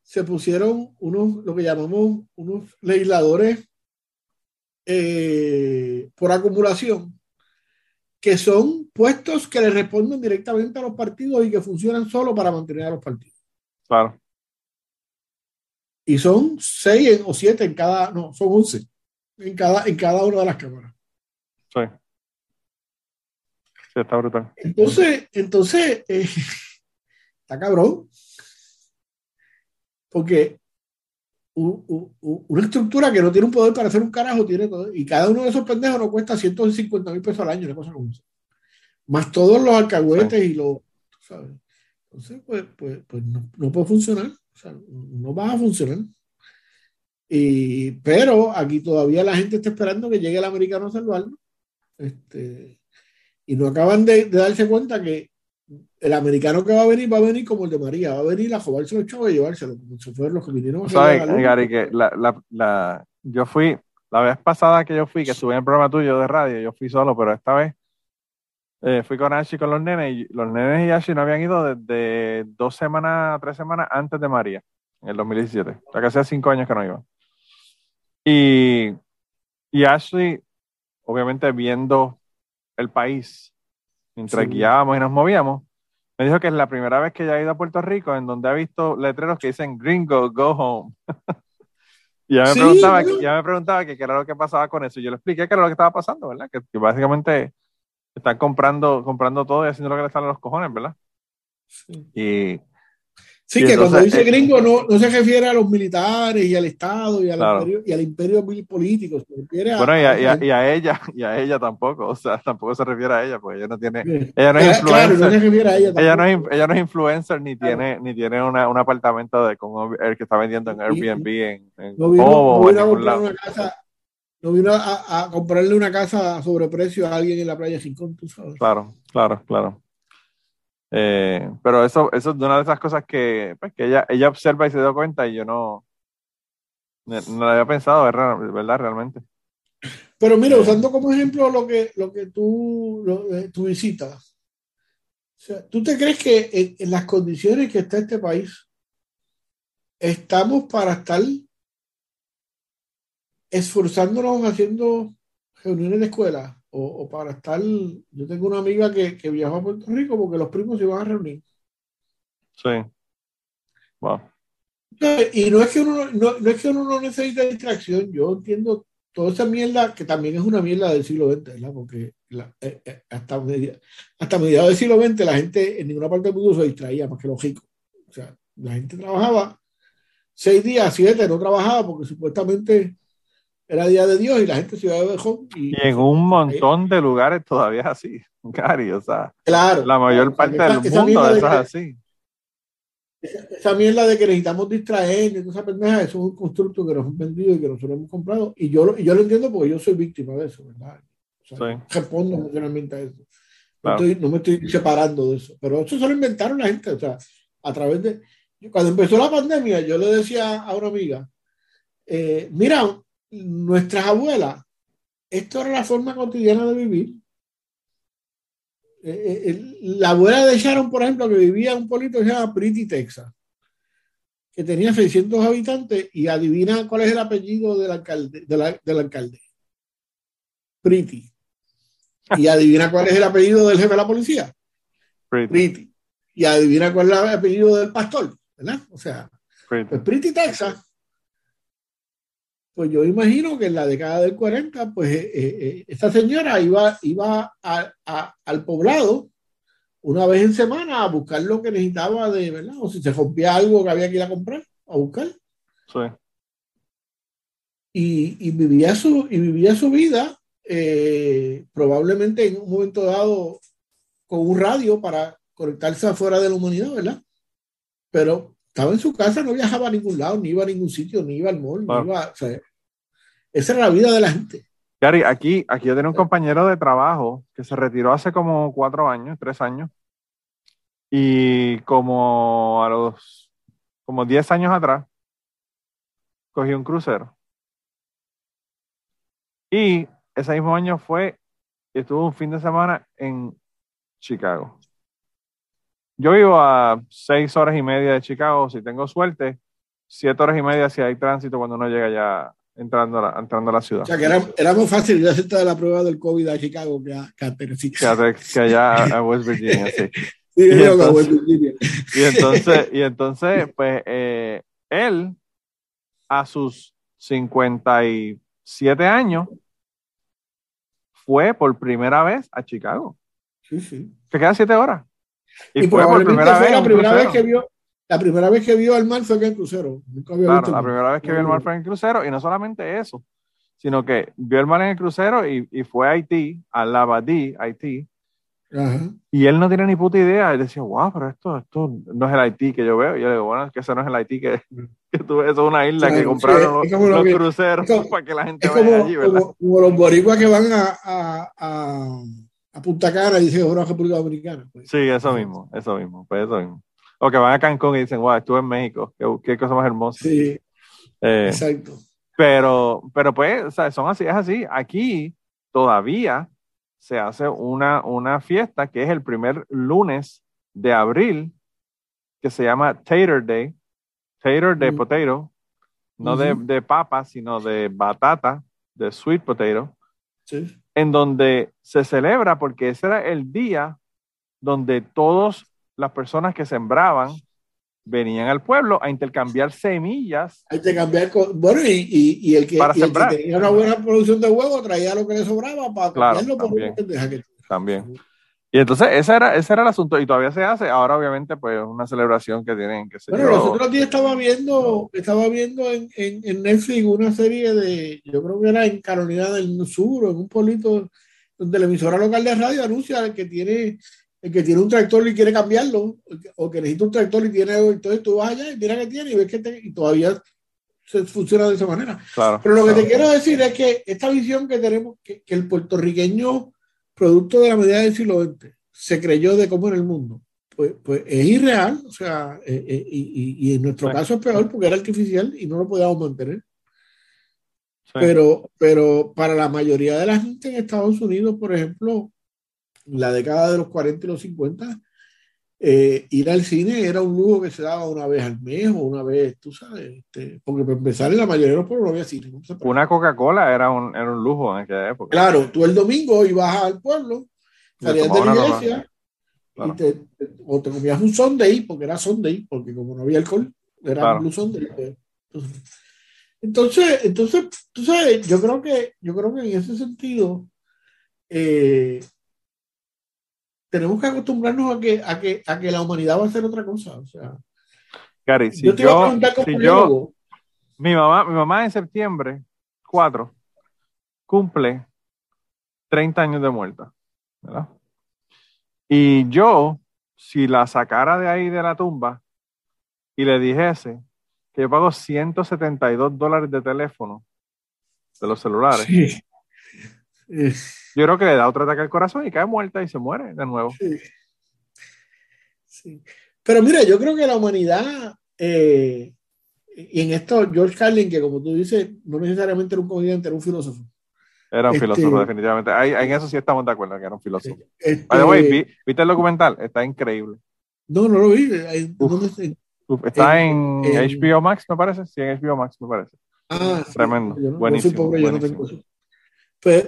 se pusieron unos, lo que llamamos unos legisladores eh, por acumulación, que son puestos que le responden directamente a los partidos y que funcionan solo para mantener a los partidos. Claro. Y son seis o siete en cada, no, son once en cada, en cada una de las cámaras. Sí. Sí, está brutal. Entonces, entonces, eh, está cabrón. Porque una estructura que no tiene un poder para hacer un carajo tiene todo, y cada uno de esos pendejos nos cuesta 150 mil pesos al año, una cosa como Más todos los alcahuetes y los, ¿sabes? Entonces, pues, pues, pues no, no, puede funcionar, o sea, no va a funcionar. Y, pero aquí todavía la gente está esperando que llegue el americano a salvarlo. Este, y no acaban de, de darse cuenta que el americano que va a venir va a venir como el de María, va a venir a jugarse los chavos y llevárselo, como si fueron los que vinieron ¿Sabes, Gary, que la, la, la, yo fui, la vez pasada que yo fui, que estuve en el programa tuyo de radio, yo fui solo, pero esta vez eh, fui con Ashley con los nenes, y los nenes y Ashley no habían ido desde dos semanas, tres semanas antes de María, en el 2017. O sea, que hacía cinco años que no iban. Y, y Ashley, obviamente viendo el país, mientras guiábamos y nos movíamos, me dijo que es la primera vez que ella ha ido a Puerto Rico en donde ha visto letreros que dicen Gringo, go home. y ya me, preguntaba, ya me preguntaba que qué era lo que pasaba con eso. Y yo le expliqué qué era lo que estaba pasando, ¿verdad? Que, que básicamente están comprando, comprando todo y haciendo lo que le salen los cojones, ¿verdad? Sí. Y, Sí, que cuando dice eh, gringo no, no, se refiere a los militares y al Estado y al, imperio, y al imperio político, se refiere a, bueno, y a, y, a, ella, y a ella tampoco, o sea, tampoco se refiere a ella, porque ella no tiene, ella no es influencer, no se refiere a ella, ella, no es, ella no es influencer ni tiene, ni tiene una, un apartamento de como el que está vendiendo en Airbnb en, en no vino, no vino a comprar una casa, no vino a, a, comprarle una casa a sobreprecio a alguien en la playa Rincón, tú sabes. Claro, claro, claro. Eh, pero eso, eso es una de esas cosas que, pues, que ella, ella observa y se da cuenta y yo no, no lo había pensado, ¿verdad? Realmente. Pero mira, eh. usando como ejemplo lo que, lo que tú, lo, eh, tu visita, o sea, ¿tú te crees que en, las condiciones que está este país estamos para estar esforzándonos haciendo reuniones de escuela? O, para estar. Yo tengo una amiga que, que, viajó a Puerto Rico porque los primos se iban a reunir. Sí. Wow. Y no es que uno no, no es que uno no necesita distracción. Yo entiendo toda esa mierda que también es una mierda del siglo XX, ¿verdad? Porque eh, eh, hasta, media, hasta mediados del siglo XX la gente en ninguna parte del mundo se distraía más que los ricos. O sea, la gente trabajaba seis días, siete, no trabajaba porque supuestamente era Día de Dios y la gente se iba de Y, y en un montón de lugares todavía es así, Gary, o sea, claro, la mayor parte del mundo eso es así. Esa, mierda de que necesitamos distraer, esa pendeja, eso es un constructo que nos han vendido y que nosotros hemos comprado. Y yo, y yo lo entiendo porque yo soy víctima de eso, ¿verdad? O sea, respondo emocionalmente a eso. No, estoy, no, me estoy separando de eso. Pero eso se lo inventaron la gente. O sea, a través de. Cuando empezó la pandemia, yo le decía a una amiga: eh, Mira, nuestras abuelas, esto era la forma cotidiana de vivir. Eh, eh, la abuela de Sharon, por ejemplo, que vivía en un pueblito que se llama Pretty, Texas, que tenía 600 habitantes y adivina cuál es el apellido del alcalde. del alcalde. Pretty. Y adivina cuál es el apellido del jefe de la policía. Pretty. Y adivina cuál es el apellido del pastor, ¿verdad? O sea, Pretty, pues Pretty Texas pues yo imagino que en la década del 40, pues eh, eh, esta señora iba, iba al poblado una vez en semana a buscar lo que necesitaba de, ¿verdad? O si se rompía algo que había que ir a comprar, a buscar. Sí. Y, vivía, su, y vivía su vida eh, probablemente en un momento dado con un radio para conectarse afuera de la humanidad, ¿verdad? Pero estaba en su casa, no viajaba a ningún lado, ni iba a ningún sitio, ni iba al mall, ni iba, o sea, esa era la vida de la gente. Gary, aquí, aquí yo tenía un compañero de trabajo que se retiró hace como cuatro años, tres años, y como a los, como diez años atrás, cogió un crucero. Y ese mismo año fue, estuvo un fin de semana en Chicago. Yo vivo a seis horas y media de Chicago, si tengo suerte, siete horas y media si hay tránsito cuando uno llega ya entrando a la, entrando a la ciudad. O sea, que era, era muy fácil ya aceptar la prueba del COVID a Chicago que a, Tennessee. Que, allá a West Virginia, sí. y, entonces, West Virginia. y, entonces, y entonces, pues, eh, él, a sus 57 años, fue por primera vez a Chicago. Sí, sí. Se queda siete horas. Y, fue por primera vez la primera vez que vio la primera vez que vio al mar fue en el crucero. claro, la primera vez que vio el mar fue en el crucero y no solamente eso, sino que vio el mar en el crucero y, y fue a Haití, a Labadí, Haití. Y él no tiene ni puta idea. Él decía, wow, pero esto, esto no es el Haití que yo veo. Y yo le digo, bueno, es que ese no es el Haití que, que tú ves, eso es una isla que compraron los, cruceros para que la gente vaya allí, ¿verdad? Como, los boricuas que van a, a, a, a Punta Cana y dicen, una República Dominicana. Pues. Sí, eso mismo, eso mismo, pues eso mismo. O que van a Cancún y dicen, wow, estuve en México, qué, cosa más hermosa. Sí, eh, exacto. Pero, pero pues, o sea, son así, es así. Aquí todavía se hace una, una fiesta que es el primer lunes de abril, que se llama Tater Day. Tater de potato, no de, de papa, sino de batata, de sweet potato. Sí. En donde se celebra porque ese era el día donde todos las personas que sembraban venían al pueblo a intercambiar semillas. A intercambiar, bueno, y, y, el que, tenía una buena producción de huevos traía lo que le sobraba para claro, también, también. Y entonces ese era, ese era el asunto, y todavía se hace. Ahora, obviamente, pues una celebración que tienen que ser. Bueno, los otros días estaba viendo, estaba viendo en, en, en, Netflix una serie de, yo creo que era en Carolina del Sur, en un pueblito donde la emisora local de radio anuncia que tiene el que tiene un tractor y quiere cambiarlo, o que necesita un tractor y tiene, entonces tú vas allá y mira que tiene y ves que y todavía se funciona de esa manera. Pero lo que te quiero decir es que esta visión que tenemos, que, el puertorriqueño, producto de la medida del siglo XX, se creyó de cómo era el mundo, pues, pues es irreal, o sea, eh, eh, y, y, en nuestro caso es peor porque era artificial y no lo podíamos mantener. Pero, pero para la mayoría de la gente en Estados Unidos, por ejemplo, la década de los 40 y los 50, eh, ir al cine era un lujo que se daba una vez al mes o una vez, tú sabes, este, porque para empezar en la mayoría de los pueblos no había cine. una Coca-Cola era un, era un lujo en aquella época. Claro, tú el domingo ibas al pueblo, salías de la iglesia y te, o te comías un Sunday, porque era Sunday, porque como no había alcohol, era un Sunday. Pues, entonces, entonces, tú sabes, yo creo que, yo creo que en ese sentido, eh, tenemos que acostumbrarnos a que, a que, a que la humanidad va a ser otra cosa. O sea, Gary, si yo te a preguntar si yo, mi mamá, mi mamá en septiembre 4 cumple 30 años de muerta, ¿verdad? Y yo, si la sacara de ahí de la tumba y le dijese que yo pago 172 dólares de teléfono de los celulares, sí. Yo creo que le da otro ataque al corazón y cae muerta y se muere de nuevo. Sí. Pero mira, yo creo que la humanidad, eh, y en esto George Carlin, que como tú dices, no necesariamente era un comediante, era un filósofo. Era un este, filósofo, definitivamente. en eso sí estamos de acuerdo, que era un filósofo. Este, ¿viste el documental? Está increíble. No, no lo vi. está en, HBO Max, me parece. Sí, en HBO Max, me parece. Ah, Tremendo. buenísimo. buenísimo.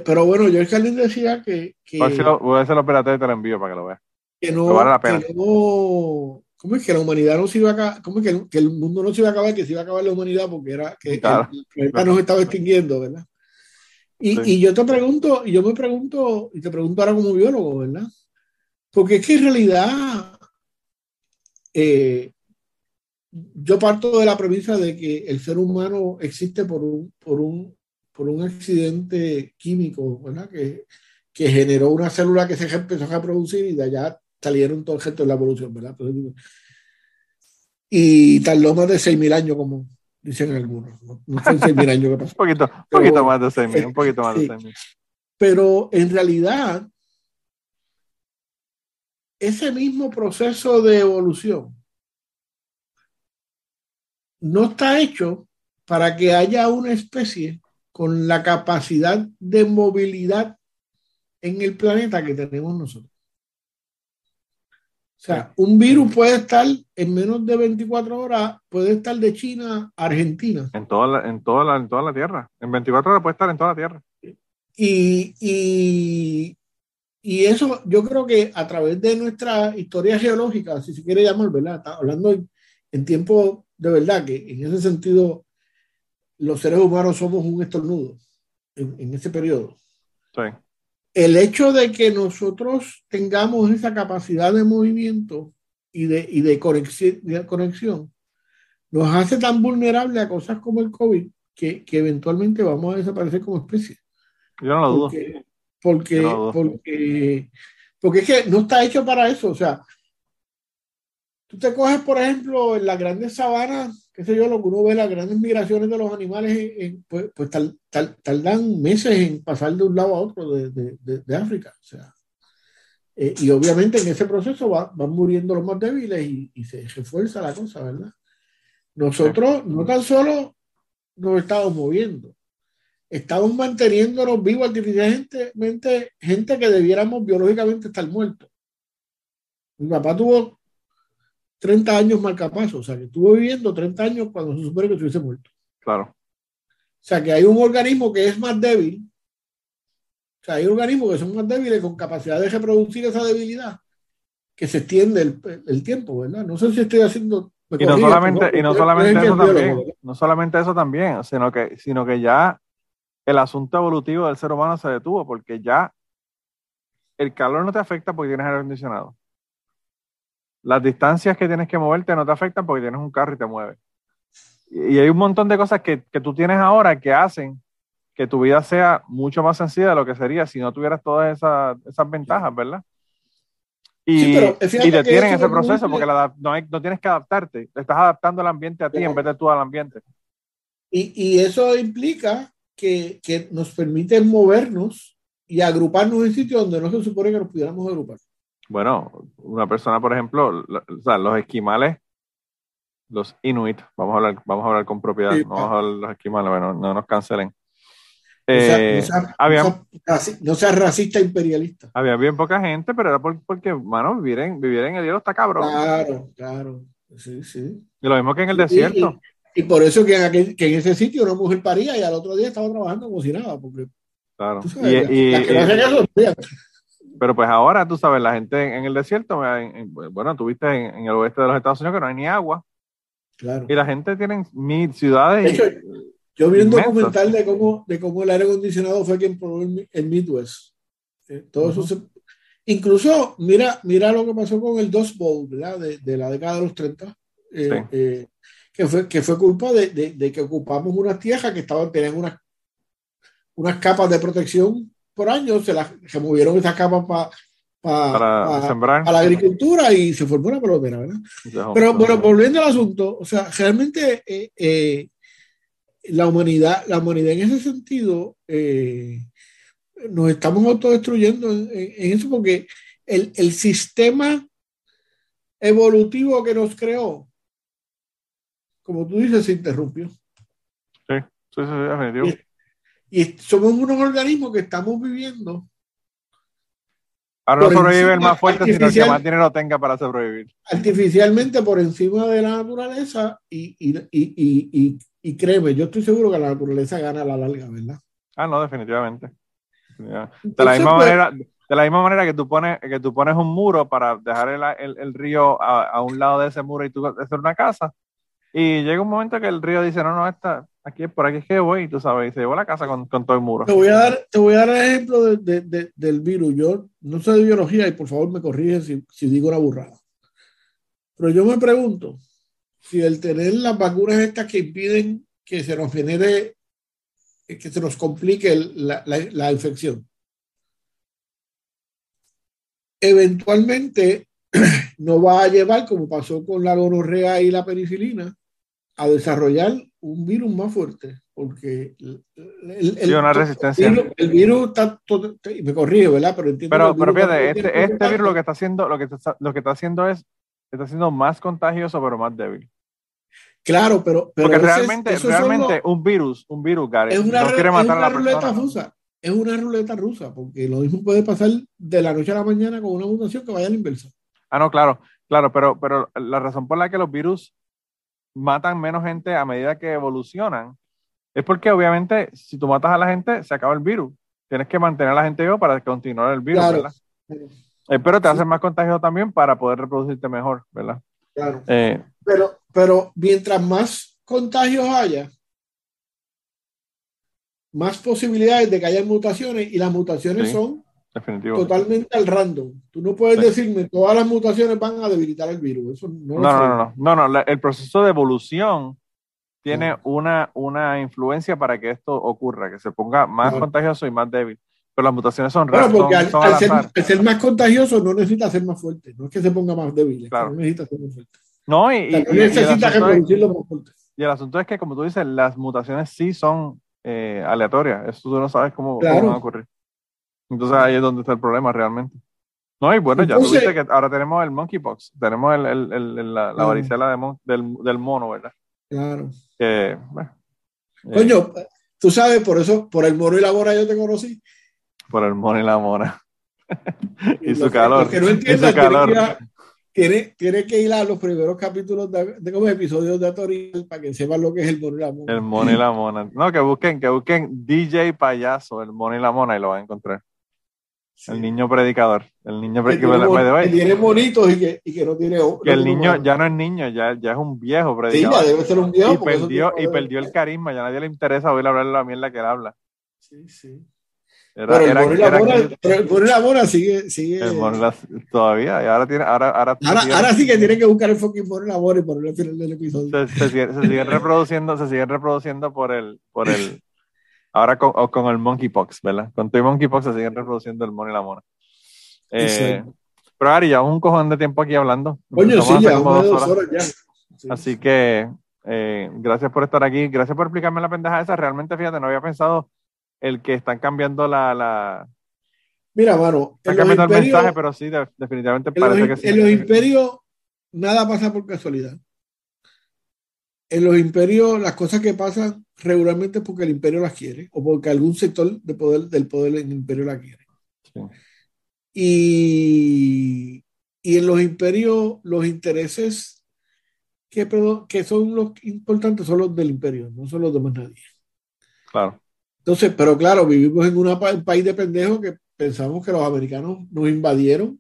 Pero, bueno, George Carlin decía que. que voy a hacer el operatorio y te lo envío para que lo veas. Que no, Que no, ¿Cómo es que la humanidad no se iba a acabar? ¿Cómo es que, el mundo no se iba a acabar? Que se iba a acabar la humanidad porque era que el planeta nos estaba extinguiendo, ¿verdad? Y, y, yo te pregunto, y yo me pregunto, y te pregunto ahora como biólogo, ¿verdad? Porque es que en realidad eh, yo parto de la premisa de que el ser humano existe por un, por un, por un accidente químico, ¿verdad? Que, que generó una célula que se empezó a producir y de allá salieron todo el de la evolución, ¿verdad? y tardó más de 6.000 años, como dicen algunos. No, no fue 6.000 años que pasó. un poquito, poquito más de 6.000, un poquito más de 6.000. Pero en realidad, ese mismo proceso de evolución no está hecho para que haya una especie con la capacidad de movilidad en el planeta que tenemos nosotros. O sea, un virus puede estar en menos de 24 horas, puede estar de China a Argentina. En toda la, en toda la, en toda la Tierra. En 24 horas puede estar en toda la Tierra. Y, y, y eso yo creo que a través de nuestra historia geológica, si se quiere llamar, ¿verdad? hablando en, en tiempo de verdad que en ese sentido los seres humanos somos un estornudo en, en ese periodo. Sí el hecho de que nosotros tengamos esa capacidad de movimiento y de, y de, conexión, nos hace tan vulnerable a cosas como el COVID que, que, eventualmente vamos a desaparecer como especie. Yo no lo dudo. Porque, porque, porque, es que no está hecho para eso. O sea, tú te coges, por ejemplo, en las grandes sabanas qué sé yo, lo que uno ve, las grandes migraciones de los animales, pues, pues tardan meses en pasar de un lado a otro de, de, África. O sea, eh, y obviamente en ese proceso van muriendo los más débiles y, y, se refuerza la cosa, ¿verdad? Nosotros no tan solo nos estamos moviendo, estamos manteniéndonos vivos artificialmente, gente que debiéramos biológicamente estar muertos. Mi papá tuvo 30 años marcapaso, o sea, que estuvo viviendo 30 años cuando se supone que estuviese muerto. Claro. O sea, que hay un organismo que es más débil, o sea, hay organismos que son más débiles con capacidad de reproducir esa debilidad, que se extiende el, el tiempo, ¿verdad? No sé si estoy haciendo... Y no solamente, y no solamente eso también, no solamente eso también, sino que, sino que ya el asunto evolutivo del ser humano se detuvo, porque ya el calor no te afecta porque tienes aire acondicionado las distancias que tienes que moverte no te afectan porque tienes un carro y te mueves. Y, hay un montón de cosas que, que, tú tienes ahora que hacen que tu vida sea mucho más sencilla de lo que sería si no tuvieras todas esas, esas ventajas, ¿verdad? Y, y te tienen ese proceso porque la, no, hay, no, tienes que adaptarte, te estás adaptando al ambiente a ti en vez de tú al ambiente. Y, y eso implica que, que, nos permite movernos y agruparnos en sitios donde no se supone que nos pudiéramos agrupar. Bueno, una persona, por ejemplo, o sea, los esquimales, los inuit, vamos a hablar, vamos a hablar con propiedad, no vamos a hablar de los esquimales, bueno, no nos cancelen. Eh, no, sea, racista imperialista. Había bien poca gente, pero era porque, mano, vivir en, vivir en el hielo está cabrón. Claro, claro. Sí, sí. Y lo mismo que en el desierto. Y, por eso que en, que en ese sitio una mujer paría y al otro día estaba trabajando como si nada. Porque, claro. y, pero pues ahora, tú sabes, la gente en, el desierto, bueno, tuviste en, en, el oeste de los Estados Unidos que no hay ni agua. Claro. Y la gente tiene mil ciudades. yo vi un documental de cómo, de cómo el aire acondicionado fue quien probó el, Midwest. Eh, todo eso incluso, mira, mira lo que pasó con el Dust Bowl, ¿verdad? De, de la década de los 30. Eh, eh, que, fue, que fue culpa de, de, que ocupamos unas tierras que estaban, tenían unas, unas capas de protección por años se, la, se movieron esas capas para sembrar para la agricultura y se formó una primavera, ¿verdad? Pero bueno, volviendo al asunto, o sea, realmente eh, eh, la humanidad, la humanidad en ese sentido eh, nos estamos autodestruyendo en, en eso porque el, el, sistema evolutivo que nos creó, como tú dices, se interrumpió. Sí, sí, sí, y somos unos organismos que estamos viviendo. Ahora no sobrevive el más fuerte, sino el que más dinero tenga para sobrevivir. Artificialmente por encima de la naturaleza y, y, y, y, créeme, yo estoy seguro que la naturaleza gana a la larga, ¿verdad? Ah, no, definitivamente. de, la misma pues, manera, De la misma manera que tú pones, que tú pones un muro para dejar el, el, río a, a, un lado de ese muro y tú hacer una casa. Y llega un momento que el río dice, no, no, esta, aquí por aquí es que voy, tú sabes, y se llevó la casa con, con, todo el muro. Te voy a dar, te voy a dar el ejemplo de, de, del virus. Yo no sé de biología y por favor me corrige si, si digo una burrada. Pero yo me pregunto si el tener las vacunas estas que impiden que se nos genere, que se nos complique la, la, la infección, eventualmente no va a llevar, como pasó con la gonorrea y la penicilina, a desarrollar un virus más fuerte, porque el, el, una resistencia. el virus, está todo, me corrige, ¿verdad? Pero pero, pero fíjate, este, este virus lo que está haciendo, lo que está, lo que está haciendo es, está haciendo más contagioso, pero más débil. Claro, pero, pero porque realmente, realmente un virus, un virus, Gary, es una, no quiere matar a la ruleta rusa. Es una ruleta rusa, porque lo mismo puede pasar de la noche a la mañana con una mutación que vaya a la inversa. Ah, no, claro, claro, pero, pero la razón por la que los virus matan menos gente a medida que evolucionan es porque obviamente si tú matas a la gente se acaba el virus. Tienes que mantener a la gente viva para continuar el virus, ¿verdad? Eh, pero te hace más contagioso también para poder reproducirte mejor, ¿verdad? Claro. Eh, pero, pero mientras más contagios haya, más posibilidades de que haya mutaciones y las mutaciones son Totalmente al random. Tú no puedes decirme todas las mutaciones van a debilitar el virus. no, no, no, no, no, El proceso de evolución tiene una, una influencia para que esto ocurra, que se ponga más contagioso y más débil. Pero las mutaciones son raras. porque al, ser, más contagioso no necesita ser más fuerte. No es que se ponga más débil. no necesita ser más fuerte. No, y, necesita reproducirlo más fuerte. Y el asunto es que, como tú dices, las mutaciones sí son eh, aleatorias. Eso tú no sabes cómo, cómo van a ocurrir. Entonces ahí es donde está el problema realmente. No, y bueno, ya tú viste que ahora tenemos el monkeypox, tenemos el, el, el, la, la, varicela de del, del, mono, ¿verdad? Claro. Bueno, eh. Coño, tú sabes, por eso, por el mono y la mona yo te conocí. Por el mono y la mona. y, su calor. Que no entiendan, calor. Tiene, tiene, que ir a los primeros capítulos de, de como episodios de Atoril para que sepan lo que es el mono y la mona. El mono y la mona. No, que busquen, que busquen DJ payaso, el mono y la mona y lo van a encontrar. El niño predicador. El niño predicador. Que, tiene bonitos y que, y que no tiene. Que el niño ya no es niño, ya, ya es un viejo predicador. Sí, ya debe ser un viejo. Y perdió, y perdió el carisma, ya a nadie le interesa oír hablar la mierda que él habla. Sí, sí. pero, el era, pero el Mora sigue. sigue... El todavía, y ahora tiene. Ahora, ahora, ahora, ahora, sí que tiene que buscar el fucking Mora y ponerlo al final del episodio. Se, se, se, siguen reproduciendo, se siguen reproduciendo por el, por el, Ahora con, con el monkeypox, ¿verdad? Con tu monkeypox se siguen reproduciendo el mono y la mona. Eh, pero Ari, ya un cojón de tiempo aquí hablando. Coño, sí, ya, dos horas, ya. Así que eh, gracias por estar aquí, gracias por explicarme la pendeja esa. Realmente, fíjate, no había pensado el que están cambiando la. la... Mira, mano. Están cambiando el mensaje, pero sí, definitivamente parece que sí. En los imperios, nada pasa por casualidad en los imperios las cosas que pasan regularmente es porque el imperio las quiere o porque algún sector de poder, del poder en el imperio la quiere. Y, y, en los imperios los intereses que, que son los importantes son los del imperio, no son los de más nadie. Claro. Entonces, pero claro, vivimos en un país de pendejos que pensamos que los americanos nos invadieron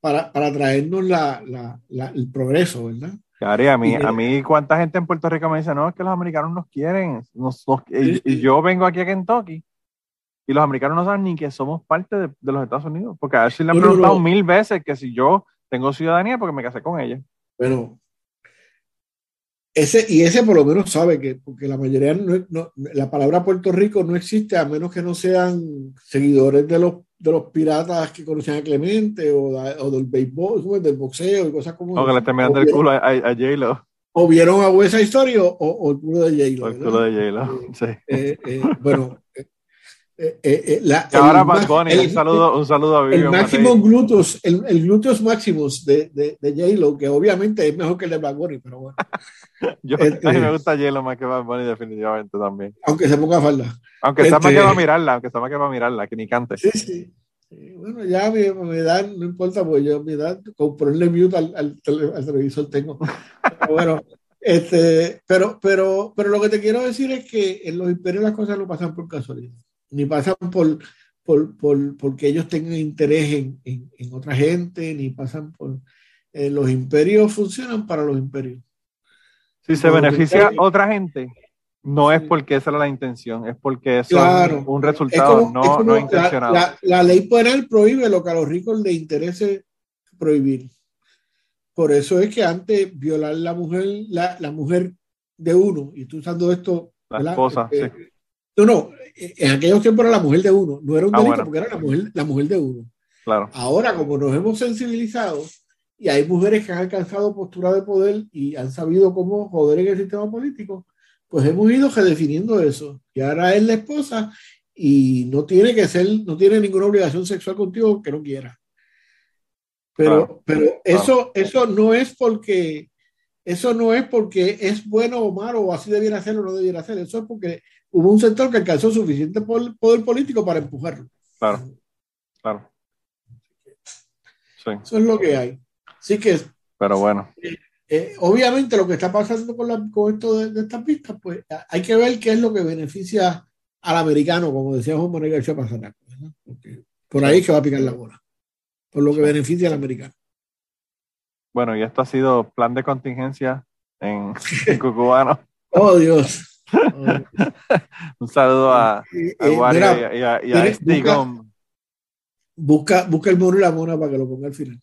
para, para traernos la, la, el progreso, ¿verdad? Cari, a mí, a mí, ¿cuánta gente en Puerto Rico me dice, no, es que los americanos nos quieren? y, yo vengo aquí a Kentucky y los americanos no saben ni que somos parte de, los Estados Unidos. Porque a ver si le han preguntado mil veces que si yo tengo ciudadanía porque me casé con ella. Bueno, ese, y ese por lo menos sabe que, porque la mayoría, no, la palabra Puerto Rico no existe a menos que no sean seguidores de los de los piratas que conocían a Clemente o, o del béisbol, del boxeo y cosas como O que le estén mirando el culo a, a, J-Lo. O vieron a West Story o, o, el culo de J-Lo. El culo de J-Lo, eh, sí. Eh, eh, bueno, eh, la, ahora Bad Bunny, un saludo, un saludo a Vivian El máximo gluteus, el, el gluteus maximus de, de, de J-Lo, que obviamente es mejor que el de Bad Bunny, pero bueno. Yo, este, a mí me gusta J-Lo más que Bad Bunny, definitivamente también. Aunque se ponga falda. Aunque está más que va a este, mirarla, aunque está más que va a mirarla, que ni cante. Sí, sí. bueno, ya mi, mi, edad no importa, porque yo mi edad, con ponerle mute al, al, al televisor tengo. Pero bueno, este, pero, pero, pero lo que te quiero decir es que en los imperios las cosas no pasan por casualidad ni pasan por, por, por, porque ellos tengan interés en, en, otra gente, ni pasan por... Eh, los imperios funcionan para los imperios. Si se beneficia otra gente, no es porque esa era la intención, es porque eso es un resultado no, no intencionado. La, la, ley penal prohíbe lo que a los ricos les interese prohibir. Por eso es que antes violar la mujer, la, la mujer de uno, y tú usando esto. La esposa, eh, sí. No, no, en aquellos tiempos era la mujer de uno, no era un ah, delito porque era la mujer, la mujer de uno. Claro. Ahora, como nos hemos sensibilizado y hay mujeres que han alcanzado postura de poder y han sabido cómo joder en el sistema político, pues hemos ido redefiniendo eso. Y ahora es la esposa y no tiene que ser, no tiene ninguna obligación sexual contigo que no quiera. Pero, pero eso, eso no es porque eso no es porque es bueno o malo o así debiera hacerlo o no debiera hacer. Eso es porque hubo un sector que alcanzó suficiente poder político para empujarlo. Claro, claro. Eso es lo que hay. Así que. Pero bueno. Eh, eh, obviamente lo que está pasando con, la, con esto de, estas pistas, pues hay que ver qué es lo que beneficia al americano, como decía Juan Manuel García Pasaraco. por ahí es que va a picar la bola. Por lo que beneficia al americano. Bueno, y esto ha sido plan de contingencia en, Cucubano. oh, Dios. Un saludo a, a eh, y a, y a, busca, busca, el mono y la mona para que lo ponga al final.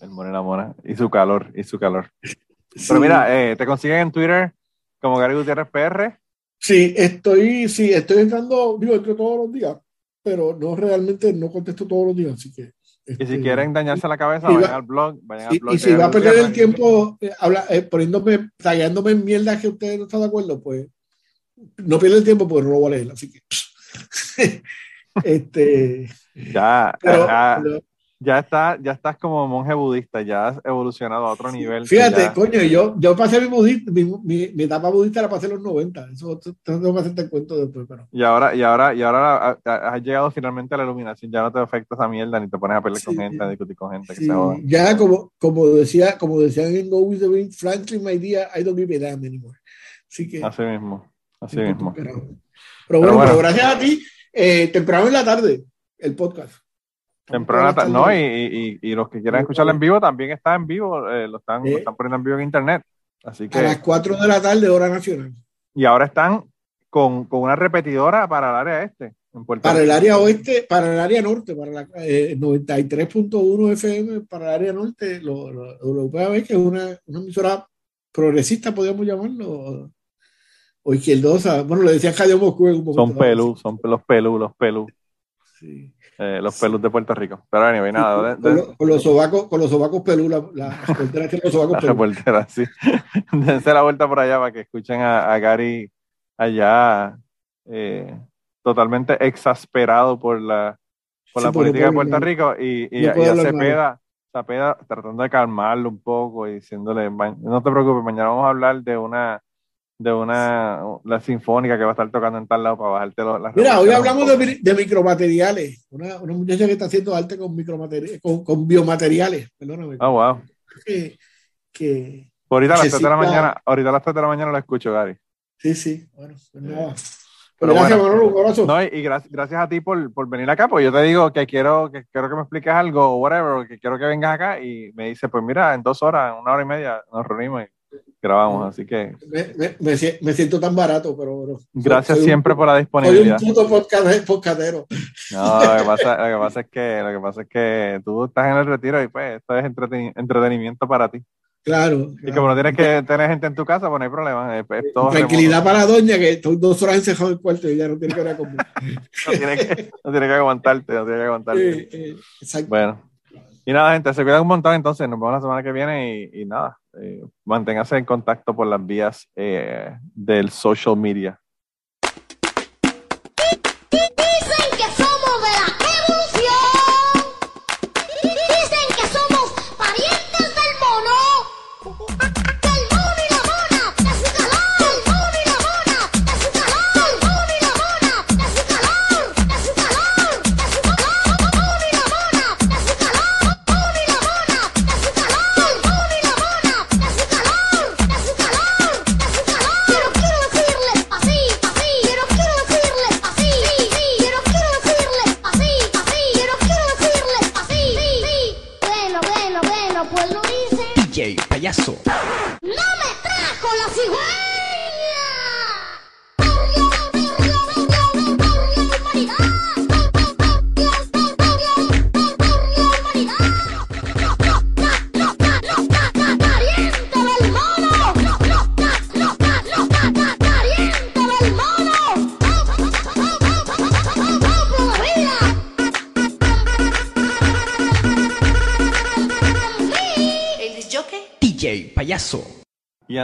El mono y la mona. Y su calor, y su calor. Pero mira, eh, te consiguen en Twitter como Gary Gutiérrez PR. Sí, estoy, sí, estoy entrando, digo, entro todos los días, pero no realmente no contesto todos los días, así que. y si este, quieren dañarse la cabeza, vayan al blog. Vayan al blog y, si va a perder el tiempo eh, habla, eh, poniéndome, tallándome en mierda que ustedes no están de acuerdo, pues no pierda el tiempo porque no lo voy a leer, así que. este. Ya, pero, ya, está, ya estás como monje budista, ya has evolucionado a otro nivel. Fíjate, coño, yo, yo pasé mi, budista, mi, mi, etapa budista la pasé en los 90, eso tengo que hacerte el cuento después, pero. Y ahora, y ahora, y ahora has llegado finalmente a la iluminación, ya no te afecta esa mierda, ni te pones a pelear con gente, a discutir con gente. Que se ya como, como decía, como decían en Go With The Wind, frankly, my dear, I don't give a damn anymore. Así que. Así mismo, así mismo. Pero, bueno, pero, gracias a ti, eh, temprano en la tarde, el podcast. Temprano, no, y, y, los que quieran escucharlo en vivo también está en vivo, eh, lo, están, están poniendo en vivo en internet. Así que, a las 4 de la tarde, hora nacional. Y ahora están con, con una repetidora para el área este. En para el área oeste, para el área norte, para la 93.1 eh, FM, para el área norte, lo, lo, que es una, una emisora progresista, podríamos llamarlo, izquierdosa. Bueno, le decía Javier Moscú. Son pelú, son los pelú, los pelú. Sí. Eh, los pelos de Puerto Rico. Pero anyway, nada. con, los sobacos, con los sobacos pelú, la, la los sobacos pelú. sí. Dense la vuelta por allá para que escuchen a, Gary allá eh, totalmente exasperado por la, por la política de Puerto Rico y, y, a Cepeda, Cepeda tratando de calmarlo un poco y diciéndole, no te preocupes, mañana vamos a hablar de una de una la sinfónica que va a estar tocando en tal lado para bajarte las Mira, hoy hablamos de, de, micromateriales. Una, una, muchacha que está haciendo arte con micromateriales, con, con biomateriales, perdóname. Ah, wow. Que, que ahorita a las 3 de la mañana, ahorita a las 3 de la mañana lo escucho, Gary. Sí, sí. Bueno, pues nada. Pero gracias, bueno, un abrazo. No, y gracias, gracias a ti por, por, venir acá, pues yo te digo que quiero que quiero que me expliques algo o whatever, que quiero que vengas acá y me dice, pues mira, en dos horas, una hora y media nos reunimos y grabamos, así que... Me, me, me siento tan barato, pero... Gracias siempre por la disponibilidad. Soy un puto podcastero. No, lo que, pasa, lo que, pasa, es que, lo que pasa es que tú estás en el retiro y pues esto es entretenimiento para ti. Claro. Y como no tienes que tener gente en tu casa, pues no hay problema. Tranquilidad para la doña, que estoy dos horas encerrado en el cuarto y ya no tiene que ver conmigo. no, tiene que, no tiene que aguantarte, no tiene que aguantarte. exacto. Bueno. Y nada, gente, se cuidan un montón entonces. Nos vemos la semana que viene y, y nada, eh, manténgase en contacto por las vías eh, del social media.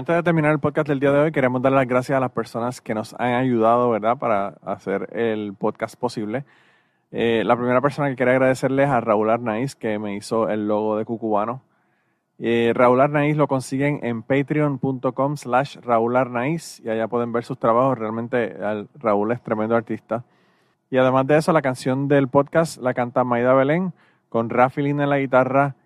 Antes de terminar el podcast del día de hoy, queremos dar las gracias a las personas que nos han ayudado, ¿verdad?, para hacer el podcast posible. Eh, la primera persona que quería agradecerles es a Raúl Arnaiz, que me hizo el logo de Cucubano. Eh, Raúl Arnaiz lo consiguen en patreon.com slash Raúl Arnaiz y allá pueden ver sus trabajos. Realmente Raúl es tremendo artista. Y además de eso, la canción del podcast la canta Maida Belén con Rafi Lina en la guitarra